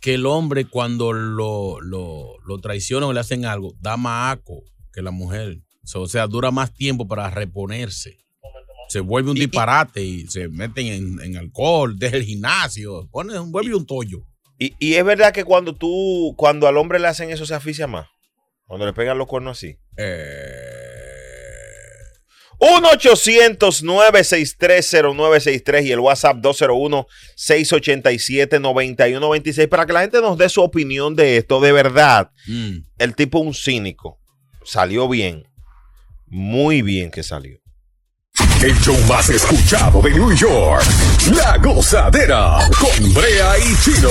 que el hombre cuando lo, lo, lo traicionan o le hacen algo, da más aco que la mujer. O sea, dura más tiempo para reponerse. Se vuelve un disparate y se meten en, en alcohol, deja el gimnasio, pone, vuelve un tollo. Y, y es verdad que cuando tú, cuando al hombre le hacen eso, se aficia más. Cuando le pegan los cuernos así. Eh, 1-800-963-0963 y el WhatsApp 201-687-9126 para que la gente nos dé su opinión de esto. De verdad, mm. el tipo un cínico. Salió bien. Muy bien que salió. El show más escuchado de New York. La gozadera con Brea y Chino.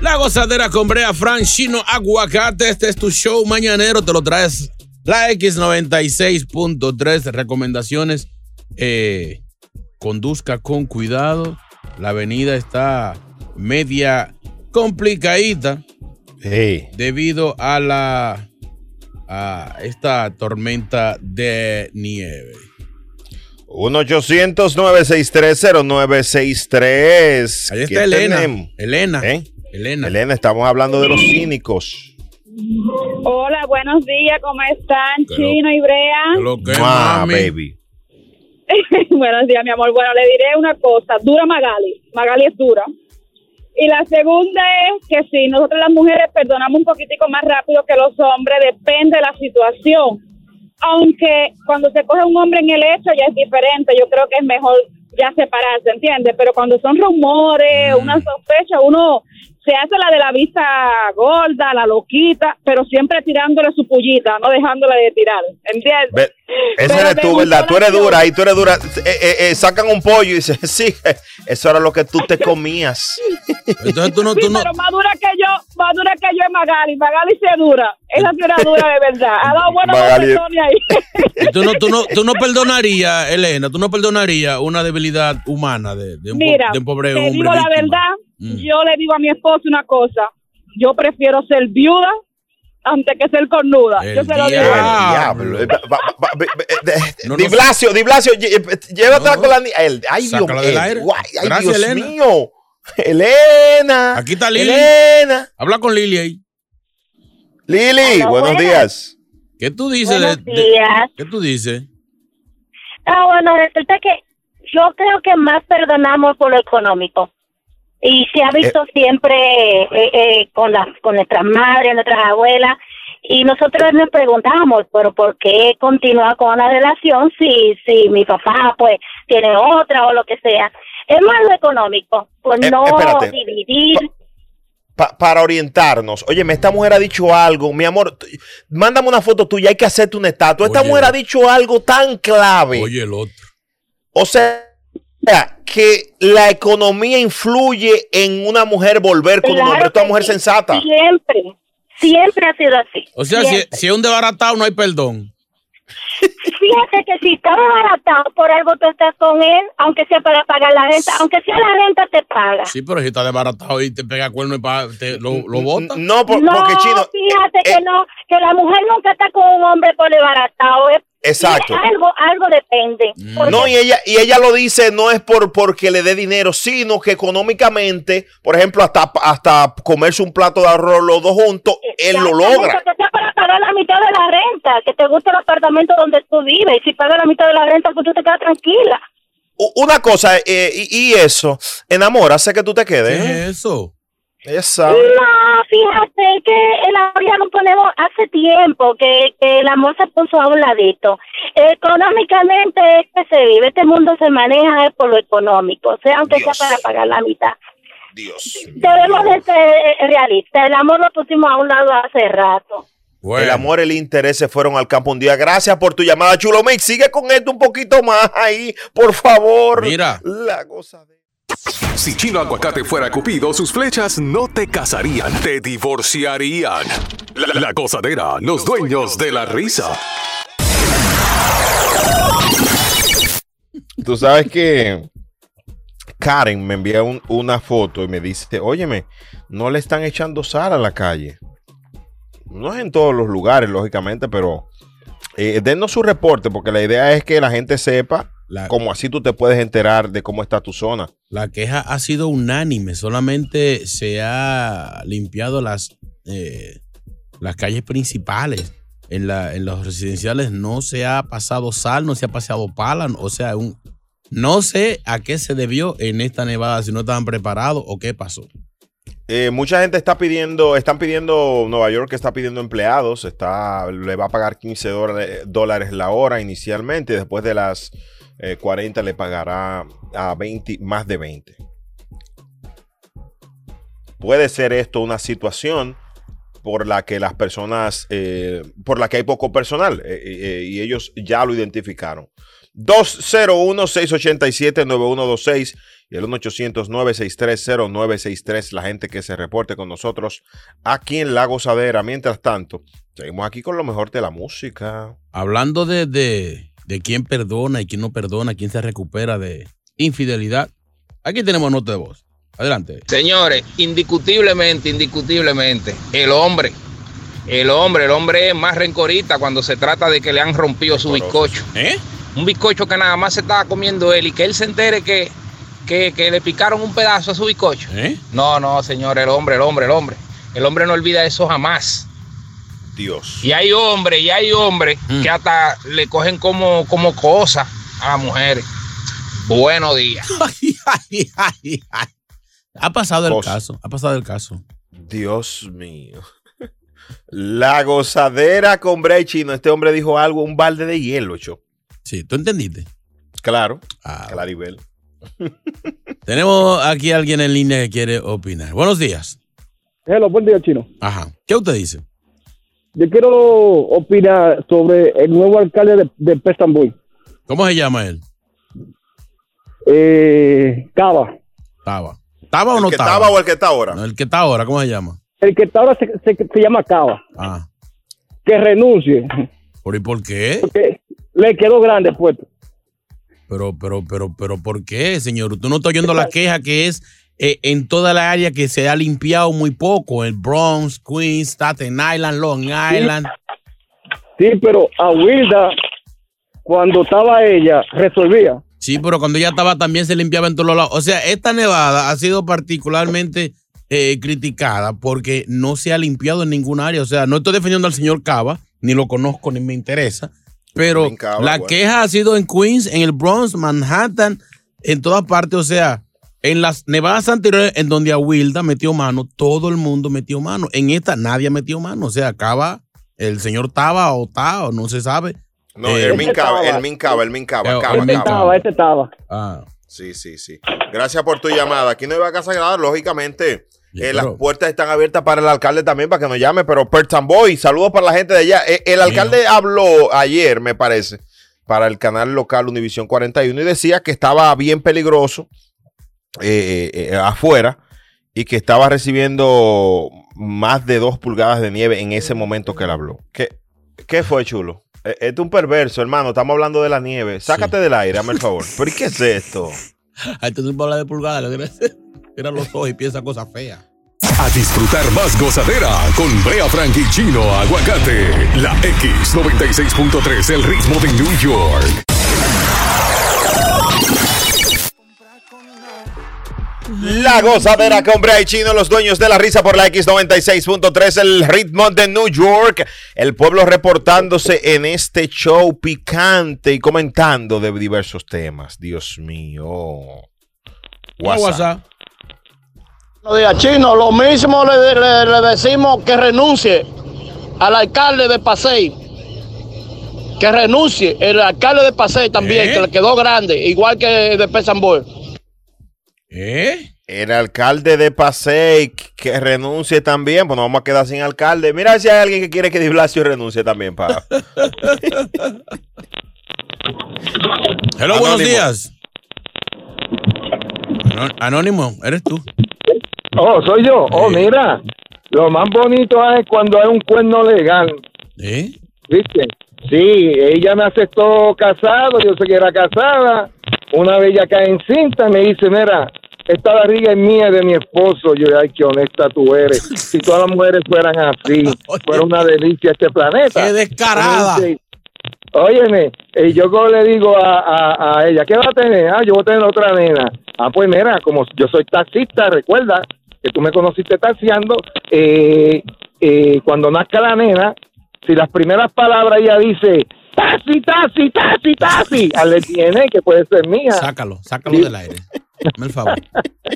La gozadera con Brea Frank Chino Aguacate. Este es tu show mañanero. Te lo traes la X96.3. Recomendaciones. Eh, conduzca con cuidado. La avenida está media complicadita. Debido a la a esta tormenta de nieve. 1-800-963-0963. Ahí está ¿Qué Elena. tenemos? Elena. ¿Eh? Elena. Elena, estamos hablando de los cínicos. Hola, buenos días, ¿cómo están? Chino y Brea. Ah, baby. buenos días, mi amor. Bueno, le diré una cosa. Dura Magali. Magali es dura. Y la segunda es que sí, nosotros las mujeres perdonamos un poquitico más rápido que los hombres, depende de la situación. Aunque cuando se coge un hombre en el hecho ya es diferente, yo creo que es mejor ya separarse, ¿entiendes? Pero cuando son rumores, una sospecha, uno se hace la de la vista gorda, la loquita, pero siempre tirándole su pullita, no dejándola de tirar, ¿entiendes? Ese Pero eres tú, ¿verdad? Tú eres dura y tú eres dura. Eh, eh, eh, sacan un pollo y dicen, sí, eso era lo que tú te comías. Entonces tú no, Sí, pero más dura que yo, más dura que yo es Magali. Magali sí es dura. Esa sí era dura de verdad. Ha dado bofetones ahí. Y tú no, tú no, tú no perdonarías, Elena, tú no perdonarías una debilidad humana de, de un, po- Mira, de un pobre te hombre. digo la verdad. Mm. Yo le digo a mi esposo una cosa. Yo prefiero ser viuda antes que ser cornuda. yo se lo digo. Diablo. Di Blasio, Di Blasio, eh, llévatela con la niña. El- Ay, Dios Sácala del mío. aire. guay, Ay, Gracias, Dios Elena. mío. Elena. Aquí está Lili. Elena. Habla con Lili ahí. Lili, Hola, buenos buenas. días. ¿Qué tú dices? Buenos de- de- días. ¿Qué tú dices? Ah, bueno, resulta que yo creo que más perdonamos por lo económico. Y se ha visto siempre eh, eh, con, las con nuestras madres, nuestras abuelas. Y nosotros nos preguntamos, pero ¿por qué continuar con una relación si, si mi papá pues tiene otra o lo que sea? Es más lo económico, por Eh, no espérate. dividir. Pa- para orientarnos. Oye, esta mujer ha dicho algo. Mi amor, mándame una foto tuya. Hay que hacerte un estatua. Esta Oye. mujer ha dicho algo tan clave. Oye, el otro. O sea, que la economía influye en una mujer volver con un hombre. Esta mujer sí. sensata. Siempre, siempre ha sido así. O sea, si, Siempre. si es un desbaratado, no hay perdón. Fíjate que si está baratado, por algo tú estás con él, aunque sea para pagar la renta, aunque sea la renta te paga. Sí, pero si está desbaratado y te pega cuerno y pa- te, lo, lo bota. No, no, fíjate eh, que no, que la mujer nunca está con un hombre por desbaratado. es- Exacto. Algo, algo depende. Porque No, y ella, y ella lo dice, no es por porque le dé dinero, sino que económicamente, por ejemplo, hasta, hasta comerse un plato de arroz los dos juntos, él lo logra. Que sea para pagar la mitad de la renta, que te guste el apartamento donde tú vives. Y si pagas la mitad de la renta, pues tú te quedas tranquila. Una cosa, eh, y, y eso, enamora, hace que tú te quedes. ¿Qué ¿eh? es eso? Ella sabe. No, fíjate que el amor ya lo ponemos hace tiempo, que, que el amor se puso a un ladito. Económicamente es que se vive, este mundo se maneja por lo económico, o sea, aunque sea para pagar la mitad. Debemos de ser realistas, el amor lo pusimos a un lado hace rato. El amor y el interés se fueron al campo un día. Gracias por tu llamada, Chulo Mix. Sigue con esto un poquito más ahí, por favor. Mira. La cosa de... Si Chino Aguacate fuera Cupido, sus flechas no te casarían, te divorciarían. La, gozadera, los dueños de la risa. Tú sabes que Karen me envía un- una foto y me dice, óyeme, no le están echando sal a la calle. No es en todos los lugares, lógicamente, pero eh, denos su reporte, porque la idea es que la gente sepa cómo así tú te puedes enterar de cómo está tu zona. La queja ha sido unánime, solamente se ha limpiado las, eh, las calles principales. En, la- en los residenciales no se ha pasado sal, no se ha pasado pala, o sea, un, no sé a qué se debió en esta nevada, si no estaban preparados o qué pasó. Eh, mucha gente está pidiendo, están pidiendo, Nueva York está pidiendo empleados, está, le va a pagar 15 dólares, dólares la hora inicialmente, después de las eh, 40 le pagará a 20, más de 20. Puede ser esto una situación por la que las personas, eh, por la que hay poco personal, eh, eh, y ellos ya lo identificaron. 201-687-9126 y el 1-800-963-0963, la gente que se reporte con nosotros aquí en La Gozadera. Mientras tanto, seguimos aquí con lo mejor de la música. Hablando de, de, de quién perdona y quién no perdona, quién se recupera de infidelidad, aquí tenemos nota de voz. Adelante. Señores, indiscutiblemente, indiscutiblemente, el hombre, el hombre, el hombre es más rencorista cuando se trata de que le han rompido su bizcocho. ¿Eh? Un bizcocho que nada más se estaba comiendo él y que él se entere que, que, que le picaron un pedazo a su bizcocho. ¿Eh? No, no, señor, el hombre, el hombre, el hombre. El hombre no olvida eso jamás. Dios. Y hay hombres, y hay hombres que hasta le cogen como, como cosa a las mujeres. Buenos días. Ha pasado el Cosa. caso, ha pasado el caso. Dios mío. La gozadera con Bray Chino. Este hombre dijo algo, un balde de hielo, cho. Sí, ¿tú entendiste? Claro. Ah, Claribel. Tenemos aquí a alguien en línea que quiere opinar. Buenos días. Hello, buen día, chino. Ajá. ¿Qué usted dice? Yo quiero opinar sobre el nuevo alcalde de, de Pestamboy, ¿Cómo se llama él? eh, Cava. Taba. ¿Taba o ¿El no que Taba? estaba o el que está ahora? No, el que está ahora, ¿cómo se llama? El que está ahora se, se- se llama Cava. Ah. Que renuncie. ¿Por y por qué? Porque le quedó grande el puesto. Pero, pero, pero, pero, ¿por qué, señor? Usted no está oyendo la queja que es eh, en toda la área que se ha limpiado muy poco. El Bronx, Queens, Staten Island, Long Island. Sí, pero a Wilda, cuando estaba ella, resolvía. Sí, pero cuando ella estaba también se limpiaba en todos lados. O sea, esta nevada ha sido particularmente eh, criticada porque no se ha limpiado en ningún área. O sea, no estoy defendiendo al señor Cava, ni lo conozco, ni me interesa. Pero Cava, la bueno. queja ha sido en Queens, en el Bronx, Manhattan, en todas partes. O sea, en las nevadas anteriores, en donde a Wilda metió mano, todo el mundo metió mano. En esta nadie metió mano. O sea, Cava, el señor Tava o Tava, no se sabe. No, Eh, el Mincaba, el Mincaba, el Mincaba. Eh, Cava, el Este Cava. estaba, este estaba. Ah. Sí, sí, sí. Gracias por tu llamada. Aquí no iba a casa lógicamente. eh, las puertas están abiertas para el alcalde también para que nos llame, pero Pertamboy, saludos para la gente de allá. Eh, el alcalde habló ayer, me parece, para el canal local Univisión 41 y decía que estaba bien peligroso eh, eh, eh, afuera y que estaba recibiendo más de dos pulgadas de nieve en ese momento que él habló. ¿Qué, qué fue, chulo? Este es un perverso, hermano. Estamos hablando de la nieve. Sácate del aire, hazme el favor. ¿Pero y qué es esto? Ay, tú no hablar de pulgadas, le debe Mira los ojos y piensa cosas feas. A disfrutar más gozadera con Brea Frank y Chino Aguacate. La X96.3, el ritmo de New York. La gozadera con Bray Chino, los dueños de la risa por la X96.3, el ritmo de New York, el pueblo reportándose en este show picante y comentando de diversos temas. Dios mío. WhatsApp. Buenos días, Chino. Lo mismo le, le- le decimos que renuncie al alcalde de Pasey. Que renuncie el alcalde de Pasey también, ¿Eh? que le quedó grande, igual que de Pesamboy. ¿Eh? El alcalde de Pasey que renuncie también, pues nos vamos a quedar sin alcalde. Mira si hay alguien que quiere que Di Blasio renuncie también, pa. Hello, buenos Anónimo. días. Anó- Anónimo, eres tú. Oh, soy yo. Oh, mira. Lo más bonito es cuando hay un cuerno legal. ¿Eh? ¿Viste? Sí, ella me aceptó casado, yo sé que era casada. Una vez ella cae en cinta, me dice, mira, esta barriga es mía de mi esposo. Yo, ay, qué honesta tú eres. Si todas las mujeres fueran así, fuera una delicia este planeta. ¡Qué descarada! Dice, Óyeme, y yo como le digo a, a, a ella, ¿qué va a tener? Ah, yo voy a tener otra nena. Ah, pues mira, como yo soy taxista, recuerda que tú me conociste taxiando, eh, eh, cuando nazca la nena, si las primeras palabras ella dice, taxi, taxi, taxi, taxi, al le tiene que puede ser mía. Sácalo, sácalo Sí. del aire. Hazme el favor.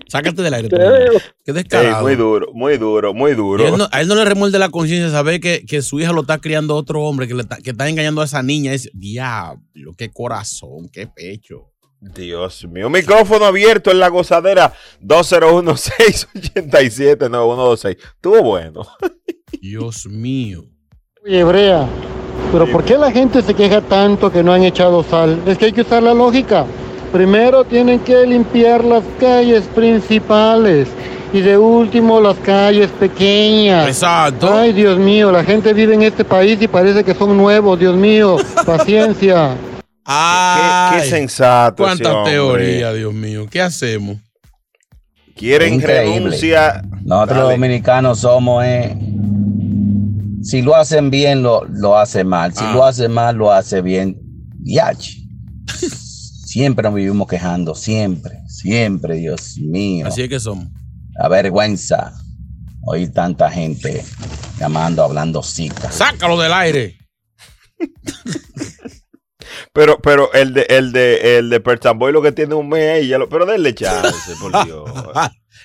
Sácate del aire. Qué Ey, descarado. muy duro, muy duro, muy duro. él no- a él no le remuerde la conciencia saber que, que su hija lo está criando otro hombre, que, le está, que está engañando a esa niña. Es diablo, qué corazón, qué pecho. Dios mío, micrófono abierto en la gozadera 201-687-9126. Estuvo bueno. Dios mío. Oye, Brea, pero ¿por qué la gente se queja tanto que no han echado sal? Es que hay que usar la lógica. Primero tienen que limpiar las calles principales y de último las calles pequeñas. Exacto. Ay, Dios mío, la gente vive en este país y parece que son nuevos. Dios mío, paciencia. Qué, qué sensato. Cuánta teoría, Dios mío. ¿Qué hacemos? Quieren Increíble. renuncia. Nosotros los dominicanos somos, eh, si lo hacen bien, lo, lo hace mal. Si Ah. lo hace mal, lo hace bien. Yach. siempre nos vivimos quejando, siempre, siempre, Dios mío. Así es que somos. La vergüenza. Oír tanta gente llamando, hablando citas. Sácalo del aire. Pero, pero el de, el de, el de Pertamboy lo que tiene un mes ahí, ya lo, pero denle chance, por Dios.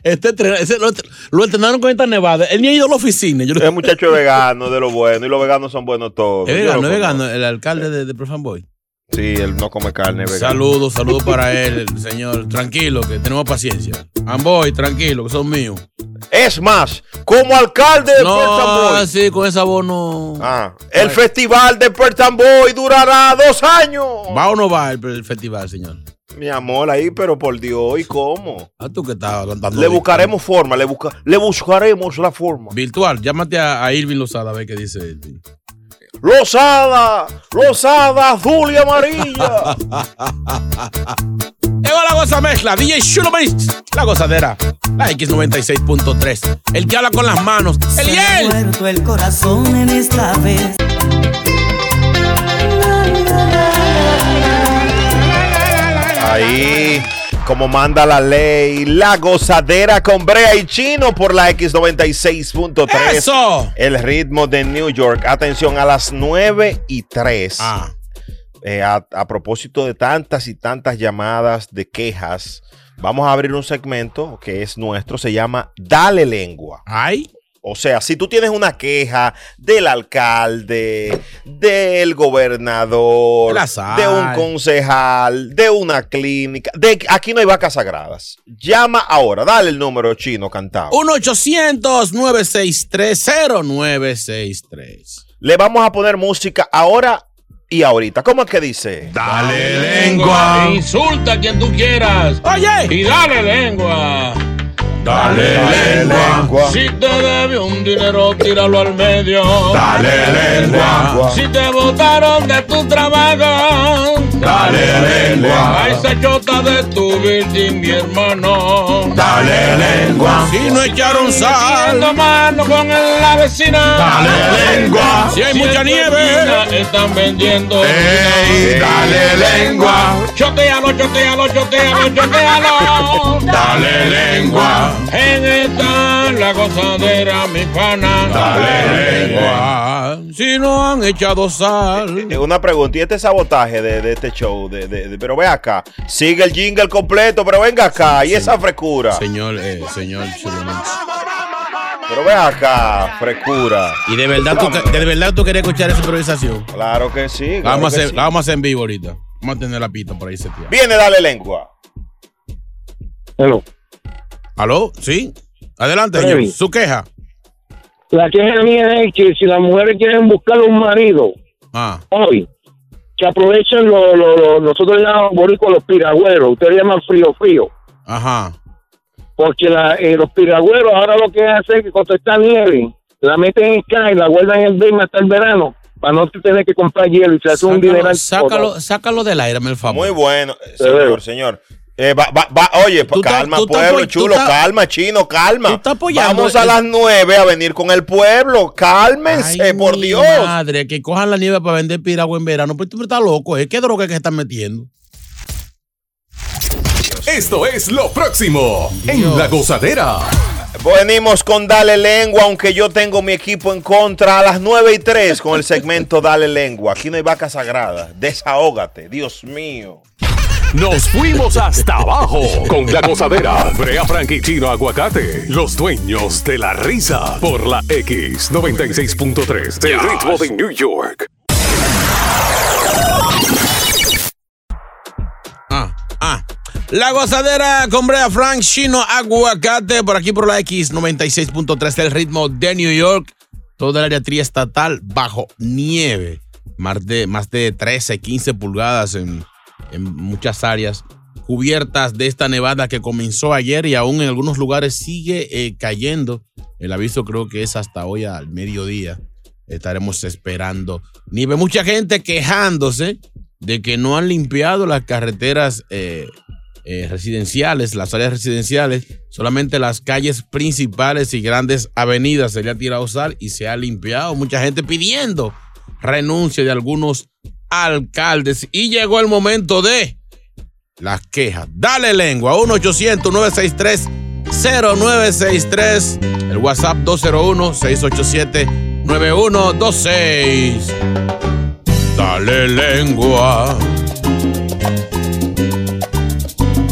Este ese lo, lo entrenaron con esta nevada. Él ni ha ido a la oficina. Yo, Ese muchacho es vegano, de lo bueno, y los veganos son buenos todos. es vegano, es vegano, el alcalde de, de Prof. Boy. Sí, él no come carne, es vegano. Saludos, saludos para él, el señor. Tranquilo, que tenemos paciencia. Amboy, tranquilo, que son míos. Es más, como alcalde de No, Pertamboy. sí, con esa voz no. Ah, el festival de Pertamboy durará dos años. ¿Va o no va el, el festival, señor? Mi amor, ahí, pero por Dios, ¿y cómo? Ah, tú que estás dando. Le buscaremos forma, le, busca, le buscaremos la forma. Virtual, llámate a, a Irving Lozada a ver qué dice Irving. Rosada, rosada, azul y amarilla. Llegó la goza mezcla, DJ Chulo Mix, la gozadera, la X96.3. El que habla con las manos, el Yel. muerto el corazón en esta vez. Ahí, como manda la ley, la gozadera con Brea y Chino por la X96.3. ¡Eso! El ritmo de New York. Atención, a las 9 y 3. Ah. Eh, a, a propósito de tantas y tantas llamadas de quejas, vamos a abrir un segmento que es nuestro, se llama Dale Lengua. Ay. O sea, si tú tienes una queja del alcalde, del gobernador, de un concejal, de una clínica, de aquí no hay vacas sagradas. Llama ahora, dale el número chino cantado. 1-800-963-0963. Le vamos a poner música ahora y ahorita. ¿Cómo es que dice? Dale lengua. Insulta a quien tú quieras. Oye. Y dale lengua. Dale lengua. Si te debe un dinero, tíralo al medio. Dale lengua. Si te botaron de tu trabajo. Dale lengua. A esa chota de tu virgin, mi hermano. Dale lengua. Si no echaron sal. Mano con el- la vecina. Dale lengua. Si hay mucha nieve. Están vendiendo. Ey, dale lengua. Chotealo, chotealo, chotealo, chotealo. Dale lengua. En esta la gozadera, mi pana. Dale lengua. Si no han echado sal. Eh, Una pregunta, ¿y este sabotaje de, de este show? De, de- de- pero ve acá, sigue el jingle completo, pero venga acá, y esa frescura. Señor, eh, señor. Pero ve acá, frescura. Y de verdad, tú, de verdad tú querías escuchar esa improvisación. Claro que sí. La claro vamos, a hacer, sí. vamos a hacer en vivo ahorita. Vamos a tener la pista por ahí seteada. Viene, dale lengua. Hello. ¿Aló? ¿Sí? Adelante, señor. Su queja. La queja mía es que si las mujeres quieren buscar un marido Ah. hoy, que aprovechen lo, lo, lo- nosotros le llamamos los piragüeros, ustedes llaman frío frío, Ajá. porque la, eh, los piragüeros ahora lo que hacen es que cuando está nieve, la meten en Sky, la guardan en el BIM hasta el verano para no tener que comprar hielo y se hace un Sácalo, dineral. sácalo, sácalo del aire, me el favor. Muy bueno, señor, señor. Eh, va- va- va- oye, Tú calma, tú pueblo, tú chulo, calma, chino, calma. apoyando Vamos a las nueve a venir con el pueblo. Cálmense, Ay, por mi Dios. Madre, que cojan la nieve para vender piragua en verano. Pues tú estás loco, ¿eh? ¿Qué droga es que están metiendo? Esto es lo próximo en La Gozadera. Venimos con Dale Lengua, aunque yo tengo mi equipo en contra a las 9 y 3 con el segmento Dale Lengua. Aquí no hay vaca sagrada. Desahógate, Dios mío. Nos fuimos hasta abajo con La Gozadera. Brea Frank y Chino Aguacate, los dueños de la risa por la X96.3 del ritmo de New York. Ah, ah. La gozadera con Brea Frank, Chino Aguacate, por aquí por la X96.3 del ritmo de New York. Toda el área triestatal bajo nieve. Más de, más de 13, 15 pulgadas en, en muchas áreas cubiertas de esta nevada que comenzó ayer y aún en algunos lugares sigue eh, cayendo. El aviso creo que es hasta hoy al mediodía. Estaremos esperando nieve. Mucha gente quejándose de que no han limpiado las carreteras eh, eh, residenciales, las áreas residenciales, solamente las calles principales y grandes avenidas se le ha tirado sal y se ha limpiado. Mucha gente pidiendo renuncia de algunos alcaldes y llegó el momento de las quejas. Dale lengua, 1-800-963-0963, el WhatsApp 201-687-9126. Dale lengua.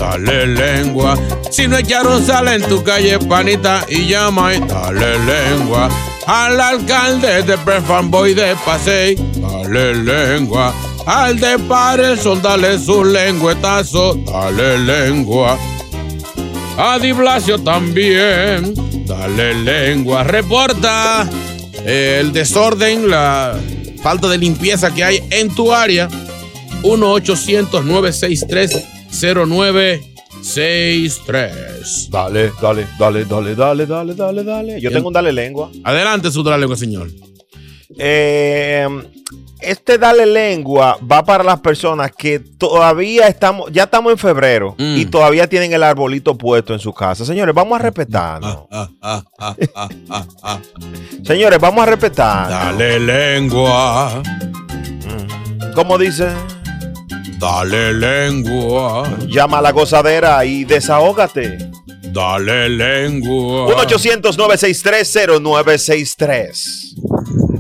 Dale lengua. Si no echaron sal en tu calle, panita, y llama dale lengua. Al alcalde de Prefanboy de Pasey, dale lengua. Al de Parelson, dale su lengüetazo, dale lengua. A Di Blasio también, dale lengua. Reporta el desorden, la falta de limpieza que hay en tu área. 1-800-963-0963. Dale, dale, dale, dale, dale, dale, dale, dale. Yo tengo un dale lengua. Adelante, su dale lengua, señor. Eh, este dale lengua va para las personas que todavía estamos, ya estamos en febrero Mm. y todavía tienen el arbolito puesto en su casa. Señores, vamos a respetarnos. Ah, Señores, vamos a respetar. Dale lengua. ¿Cómo dice? Dale lengua. Llama a la gozadera y desahógate. Dale lengua. 1-800-963-0963.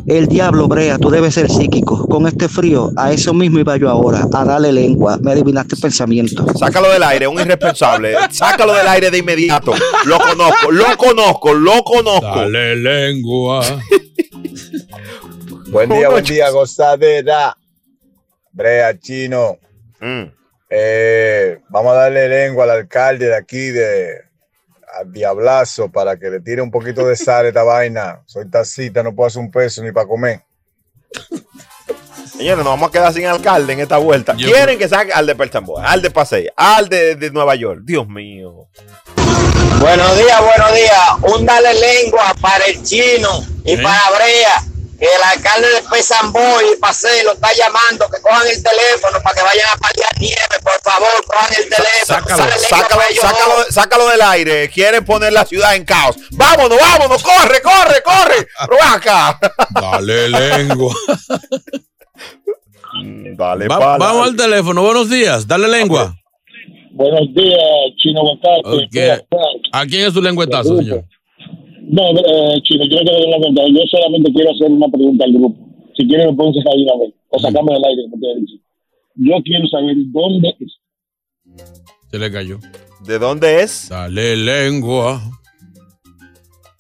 El diablo, Brea, tú debes ser psíquico. Con este frío, a eso mismo iba yo ahora, a darle lengua. Me adivinaste el pensamiento. Sácalo del aire, un irresponsable. Sácalo del aire de inmediato. Lo conozco, lo conozco, lo conozco. Dale lengua. Buen día, buen día, gozadera. Brea, chino. Eh, vamos a darle lengua al alcalde de aquí, de al Diablazo, para que le tire un poquito de sal a esta vaina. Soy tacita, no puedo hacer un peso ni para comer. Señores, nos vamos a quedar sin alcalde en esta vuelta. Quieren que saque al de Pertamboa, al de Pasey, al de, de Nueva York. Dios mío. Buenos días, buenos días. Un dale lengua para el chino y ¿Eh? para Brea. Que el alcalde de Pesamboy y Paseo lo está llamando, que cojan el teléfono para que vayan a paliar nieve, por favor, cojan el teléfono. Sácalo, sácalo, ellos sácalo, sácalo del aire. Quieren poner la ciudad en caos. Vámonos, vámonos, corre, corre, corre. Acá. Dale lengua. Dale, Va- pala. vamos al teléfono. Buenos días. Dale lengua. Buenos días, Chino Bacate. Ok. ¿A quién es su lengüetazo, señor? No, eh, Chino, quiero que le den la cuenta. Yo solamente quiero hacer una pregunta al grupo. Si quieren, me pueden sacar de una vez. O sacarme del aire, como ustedes dicen. Yo quiero saber dónde es. Se le cayó. ¿De dónde es? Dale lengua.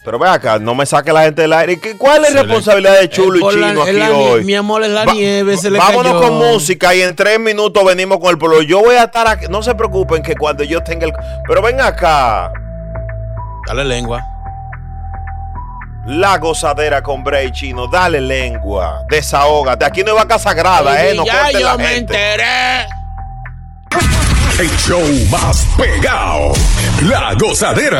Pero ve acá, no me saque la gente del aire. ¿Qué- ¿Cuál es la responsabilidad de Chulo y Chino aquí hoy? Mi amor, es la Va- nieve, se le Vámonos cayó. con música y en tres minutos venimos con el pueblo. Yo voy a estar aquí. No se preocupen que cuando yo tenga el. Pero ven acá. Dale lengua. La gozadera con Bray Chino. Dale lengua. Desahógate. Aquí no hay vaca sagrada, ¿eh? No ya yo la me gente. enteré. El show más pegado. La gozadera.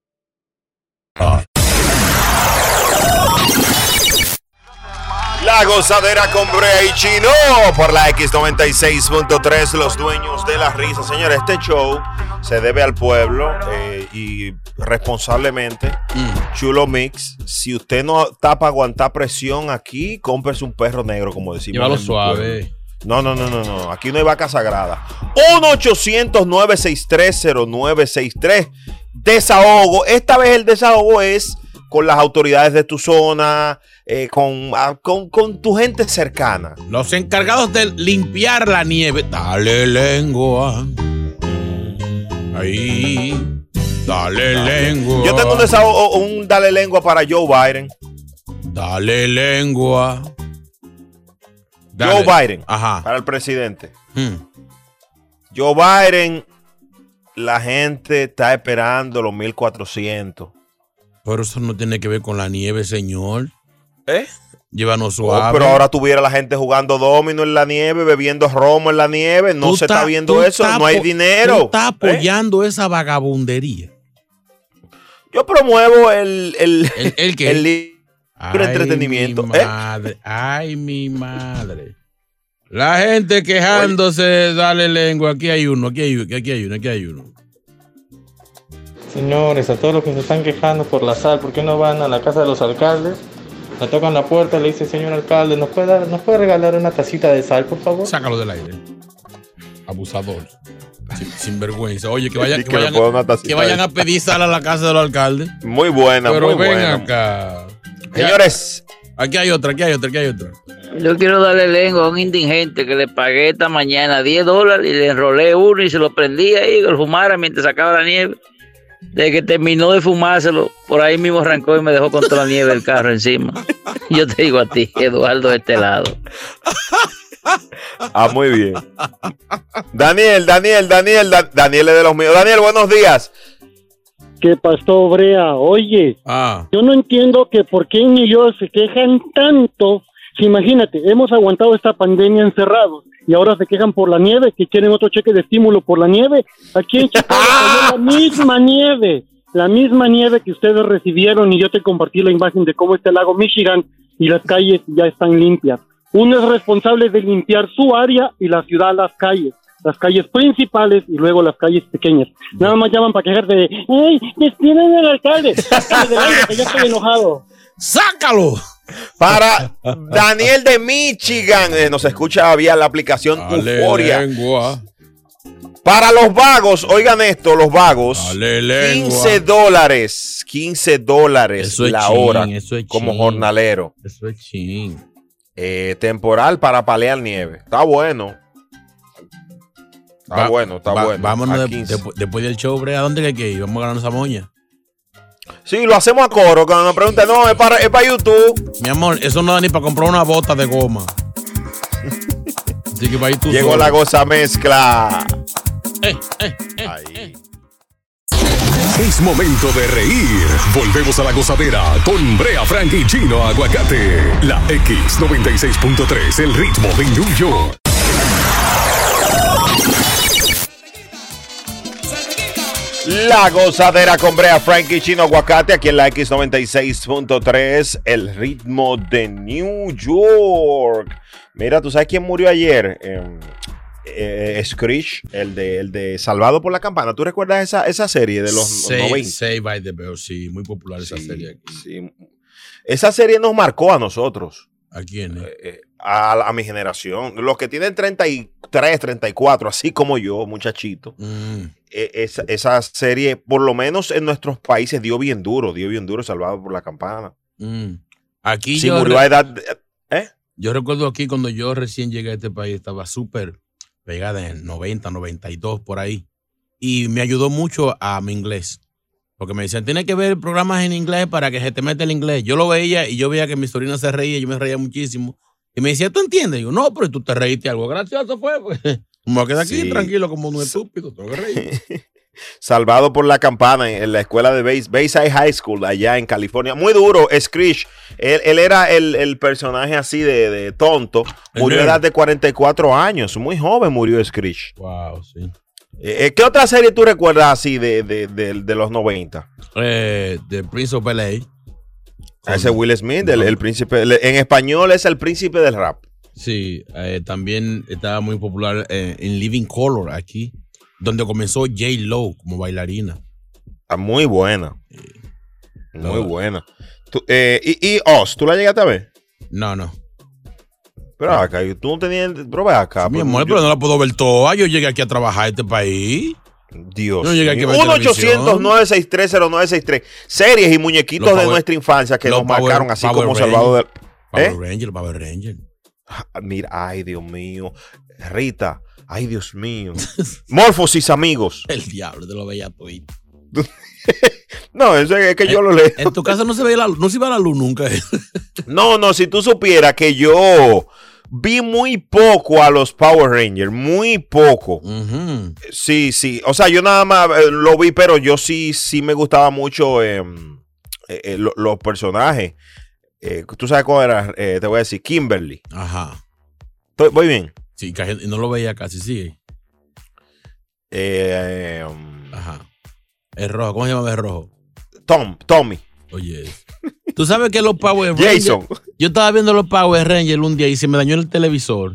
La gozadera con Brea y Chino por la X96.3, los dueños de la risa. Señores, este show se debe al pueblo eh, y responsablemente, Chulo Mix. Si usted no está para aguantar presión aquí, cómprese un perro negro, como decimos. Llévalo suave. No, no, no, no, no. Aquí no hay vaca sagrada. 1-800-963-0963. Desahogo. Esta vez el desahogo es con las autoridades de tu zona, eh, con, ah, con, con tu gente cercana. Los encargados de limpiar la nieve. Dale lengua. Ahí. Dale lengua. Yo tengo un desahogo, un dale lengua para Joe Biden. Dale lengua. Joe. Biden. Ajá. Para el presidente. Hmm. Joe Biden, la gente está esperando los 1400. Pero eso no tiene que ver con la nieve, señor. ¿Eh? Llévanos Oh, suave. pero ahora tuviera la gente jugando domino en la nieve, bebiendo romo en la nieve. No Tú se está viendo eso, no hay dinero. Tú estás ¿Eh? apoyando esa vagabundería. Yo promuevo el, el, ¿El, el qué? el Ay, entretenimiento. Mi ¿eh? madre. Ay, mi madre. La gente quejándose, dale lengua. Aquí hay uno, aquí hay uno, aquí hay uno, aquí hay uno. Señores, a todos los que se están quejando por la sal, ¿por qué no van a la casa de los alcaldes? Le tocan la puerta, le dice, señor alcalde, ¿nos puede, dar- ¿nos puede regalar una tacita de sal, por favor? Sácalo del aire. Abusador. Sin, sin vergüenza. Oye, que vayan, que que vayan, que a pedir sal a la casa del alcalde. Muy buena, Pero muy ven buena. acá. Señores. Aquí hay otra, aquí hay otra, aquí hay otra. Yo quiero darle lengua a un indigente que le pagué esta mañana 10 dólares y le enrolé uno y se lo prendí ahí que lo fumara mientras sacaba la nieve. De que terminó de fumárselo, por ahí mismo arrancó y me dejó con toda la nieve del carro encima. Yo te digo a ti, Eduardo, de este lado. Ah, muy bien. Daniel, Daniel, Daniel, Da- Daniel es de los míos. Daniel, buenos días. ¿Qué pasó, Brea? Oye, Ah. yo no entiendo que por qué en York se quejan tanto. Si imagínate, hemos aguantado esta pandemia encerrados y ahora se quejan por la nieve, que quieren otro cheque de estímulo por la nieve. Aquí en Chicago cayó la misma nieve, la misma nieve que ustedes recibieron y yo te compartí la imagen de cómo está el lago Michigan y las calles ya están limpias. Uno es responsable de limpiar su área y la ciudad las calles. Las calles principales y luego las calles pequeñas. Nada más llaman para quejarse de, ¡ay, despiden al alcalde! Sácale del aire, que ya estoy enojado. ¡Sácalo! Para Daniel de Michigan, eh, nos escucha vía la aplicación Dale Euforia. lengua. Para los vagos, oigan esto, los vagos, Dale lengua. 15 dólares, 15 dólares Eso es la chin, hora eso es como chin. jornalero. Eso es ching. Eh, temporal para palear nieve. Está bueno. Está Va- bueno, está va- bueno. Vámonos A de- 15. despu- después del show, Brea, ¿a dónde hay que ir? Vamos a ganar esa moña. Sí, lo hacemos a coro. Cuando nos preguntan, no, es para, es para YouTube. Mi amor, eso no da ni para comprar una bota de goma. Así que va a ir tú Llegó solo. la goza mezcla. Es momento de reír. Volvemos a la gozadera con Brea Frank y Chino Aguacate. La X96.3, el ritmo de New York. La gozadera con Brea Frankie Chino Aguacate aquí en la X96.3, el ritmo de New York. Mira, ¿tú sabes quién murió ayer? Eh, eh, Screech, el de, el de Salvado por la Campana. ¿Tú recuerdas esa, esa serie de los Save, 90? Save by the Bell, sí, muy popular esa serie aquí. Sí. Esa serie nos marcó a nosotros. ¿A quién? eh? Eh, a, la- a mi generación. Los que tienen 33, 34, así como yo, muchachito. Mm. eh, esa, esa serie, por lo menos en nuestros países, dio bien duro, dio bien duro, salvado por la campana. Mm. Aquí Sí, yo murió a edad. de- ¿Eh? Yo recuerdo aquí cuando yo recién llegué a este país, estaba súper pegada en 90, 92, por ahí. Y me ayudó mucho a mi inglés. Porque me decían, tienes que ver programas en inglés para que se te meta el inglés. Yo lo veía y yo veía que mi sobrina se reía, yo me reía muchísimo. Y me decía, ¿tú entiendes? Y yo, no, pero tú te reíste algo gracioso fue. Pues. Me quedé aquí Sí. tranquilo como un estúpido, tengo que reír. Salvado por la campana en, la escuela de Bays- Bayside High School, allá en California. Muy duro, Screech. Él, él era el, el personaje así de, de tonto. Murió a edad de 44 años. Muy joven murió Screech. Wow, sí. Eh, eh, ¿Qué otra serie tú recuerdas así de, de- de- de los 90? Eh, The Prince of Bel-Air. A ese Will Smith, el, el príncipe. el- en español es el príncipe del rap. Sí, eh, también estaba muy popular eh, en Living Color aquí, donde comenzó J. Lo como bailarina. Ah, Muy buena. Muy No. buena. Tú, eh, y, y Oz, ¿tú la llegaste a ver? No, no. Pero acá, tú no tenías. Pero ve acá. Mi pues, amor, pero no la puedo ver toda. Yo llegué aquí a trabajar a este país. Dios. No llegué aquí a ver 1-800-963-0963. Series y muñequitos Los de Power- nuestra infancia que los nos Power- marcaron así Power como Rangers. Salvador del. Power ¿Eh? Ranger, Power Ranger. Ah, Mira, ay, Dios mío. Rita, ay, Dios mío. Morfosis, amigos. El diablo, te lo veía todito. No, eso es que yo lo leo. En tu casa no se ve la luz, no se iba la luz nunca. No, no, si tú supieras que yo vi muy poco a los Power Rangers, muy poco. Sí, sí. O sea, yo nada más eh, lo vi, pero yo sí, sí me gustaba mucho eh, eh, eh, lo- los personajes. Tú sabes cuál era, te voy a decir, Kimberly. Ajá. Estoy- voy bien. Sí, no lo veía casi, sí. Eh, um, Ajá. El rojo, ¿cómo se llama el rojo? Tom, Tommy. Oye. Tú sabes que los Power Rangers. Jason. Yo estaba viendo los Power Rangers un día y se me dañó el televisor.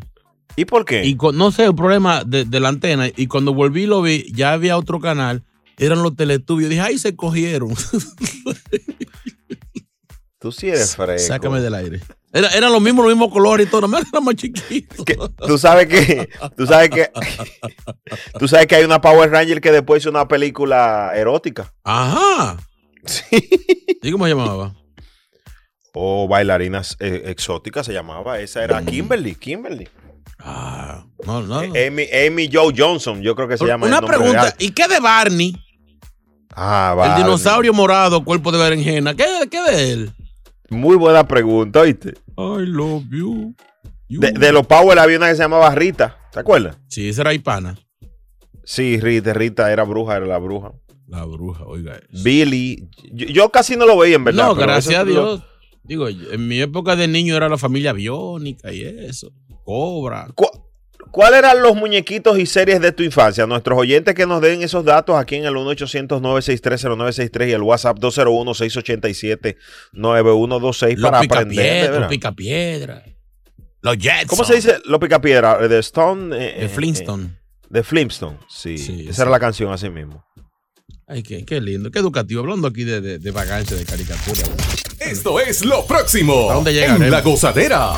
¿Y por qué? Y con- no sé, el problema de, de la antena. Y cuando volví y lo vi, ya había otro canal. Eran los teletubios. Dije, ay, se cogieron. Tú sí eres fresco. Sácame del aire. Era- eran los mismos, los mismos colores y todo. Nada más era más chiquito. Tú sabes que, tú sabes que, tú sabes que hay una Power Ranger que después hizo una película erótica. Ajá. ¿Y cómo se llamaba? O bailarinas eh, exóticas se llamaba. Esa era Kimberly, Kimberly. Ah, no, no. Eh, Amy, Amy Joe Johnson, yo creo que se llama. Una el pregunta. real. ¿Y qué de Barney? Ah, El vale. dinosaurio morado, cuerpo de berenjena. ¿Qué, qué de él? Muy buena pregunta, ¿oíste? I love you. De, de los Power había una que se llamaba Rita, ¿te acuerdas? Sí, esa era hispana. Sí, Rita, Rita era bruja, era la bruja. La bruja, oiga. Billy, yo, yo casi no lo veía en verdad. No, gracias eso a lo- Dios. Digo, en mi época de niño era la familia biónica y eso. Cobra. ¿Cuáles eran los muñequitos y series de tu infancia? Nuestros oyentes que nos den esos datos aquí en el 1-800-963-0963 y el WhatsApp 201-687-9126 para los aprender. verdad. los picapiedra. Los Jets. ¿Cómo se dice los picapiedra? De Stone. eh, De eh, Flintstone. eh, de Flintstone, sí. Esa sí. era la canción así mismo. Ay, qué, qué lindo, qué educativo. Hablando aquí de, de, de vagancia, de caricatura. Esto es lo próximo ¿A dónde en llegaremos? La Gozadera.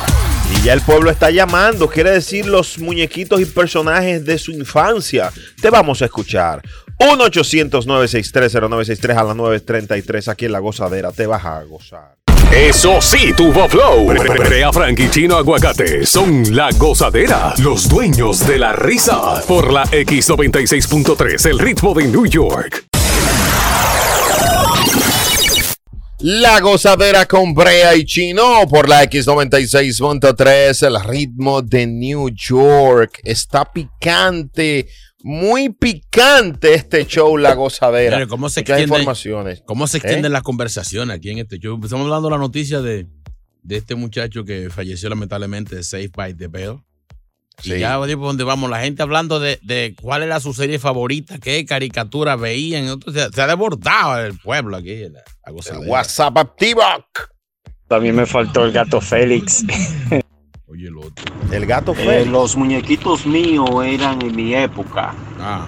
Y ya el pueblo está llamando, quiere decir los muñequitos y personajes de su infancia. Te vamos a escuchar. 1-800-963-0963 a las 9.33 aquí en La Gozadera. Te vas a gozar. Eso sí, tuvo flow. Brea Frank y Chino Aguacate son la gozadera, los dueños de la risa. Por la X96.3, el ritmo de New York. La gozadera con Brea y Chino por la X96.3, el ritmo de New York. Está picante, muy picante este show, La Gozadera. ¿Cómo se Muchas extienden, informaciones. ¿Cómo se ¿Eh? extienden las conversaciones aquí en este show? Estamos hablando de la noticia de, de este muchacho que falleció lamentablemente de Safe by the Bell. Y Sí. ya por donde vamos, la gente hablando de, de cuál era su serie favorita, qué caricatura veían. Entonces, se ha desbordado el pueblo aquí. La, la gozadera. WhatsApp activo. También me faltó el gato Félix. Oye, el otro. El gato Eh, Félix. los muñequitos míos eran en mi época. Ah.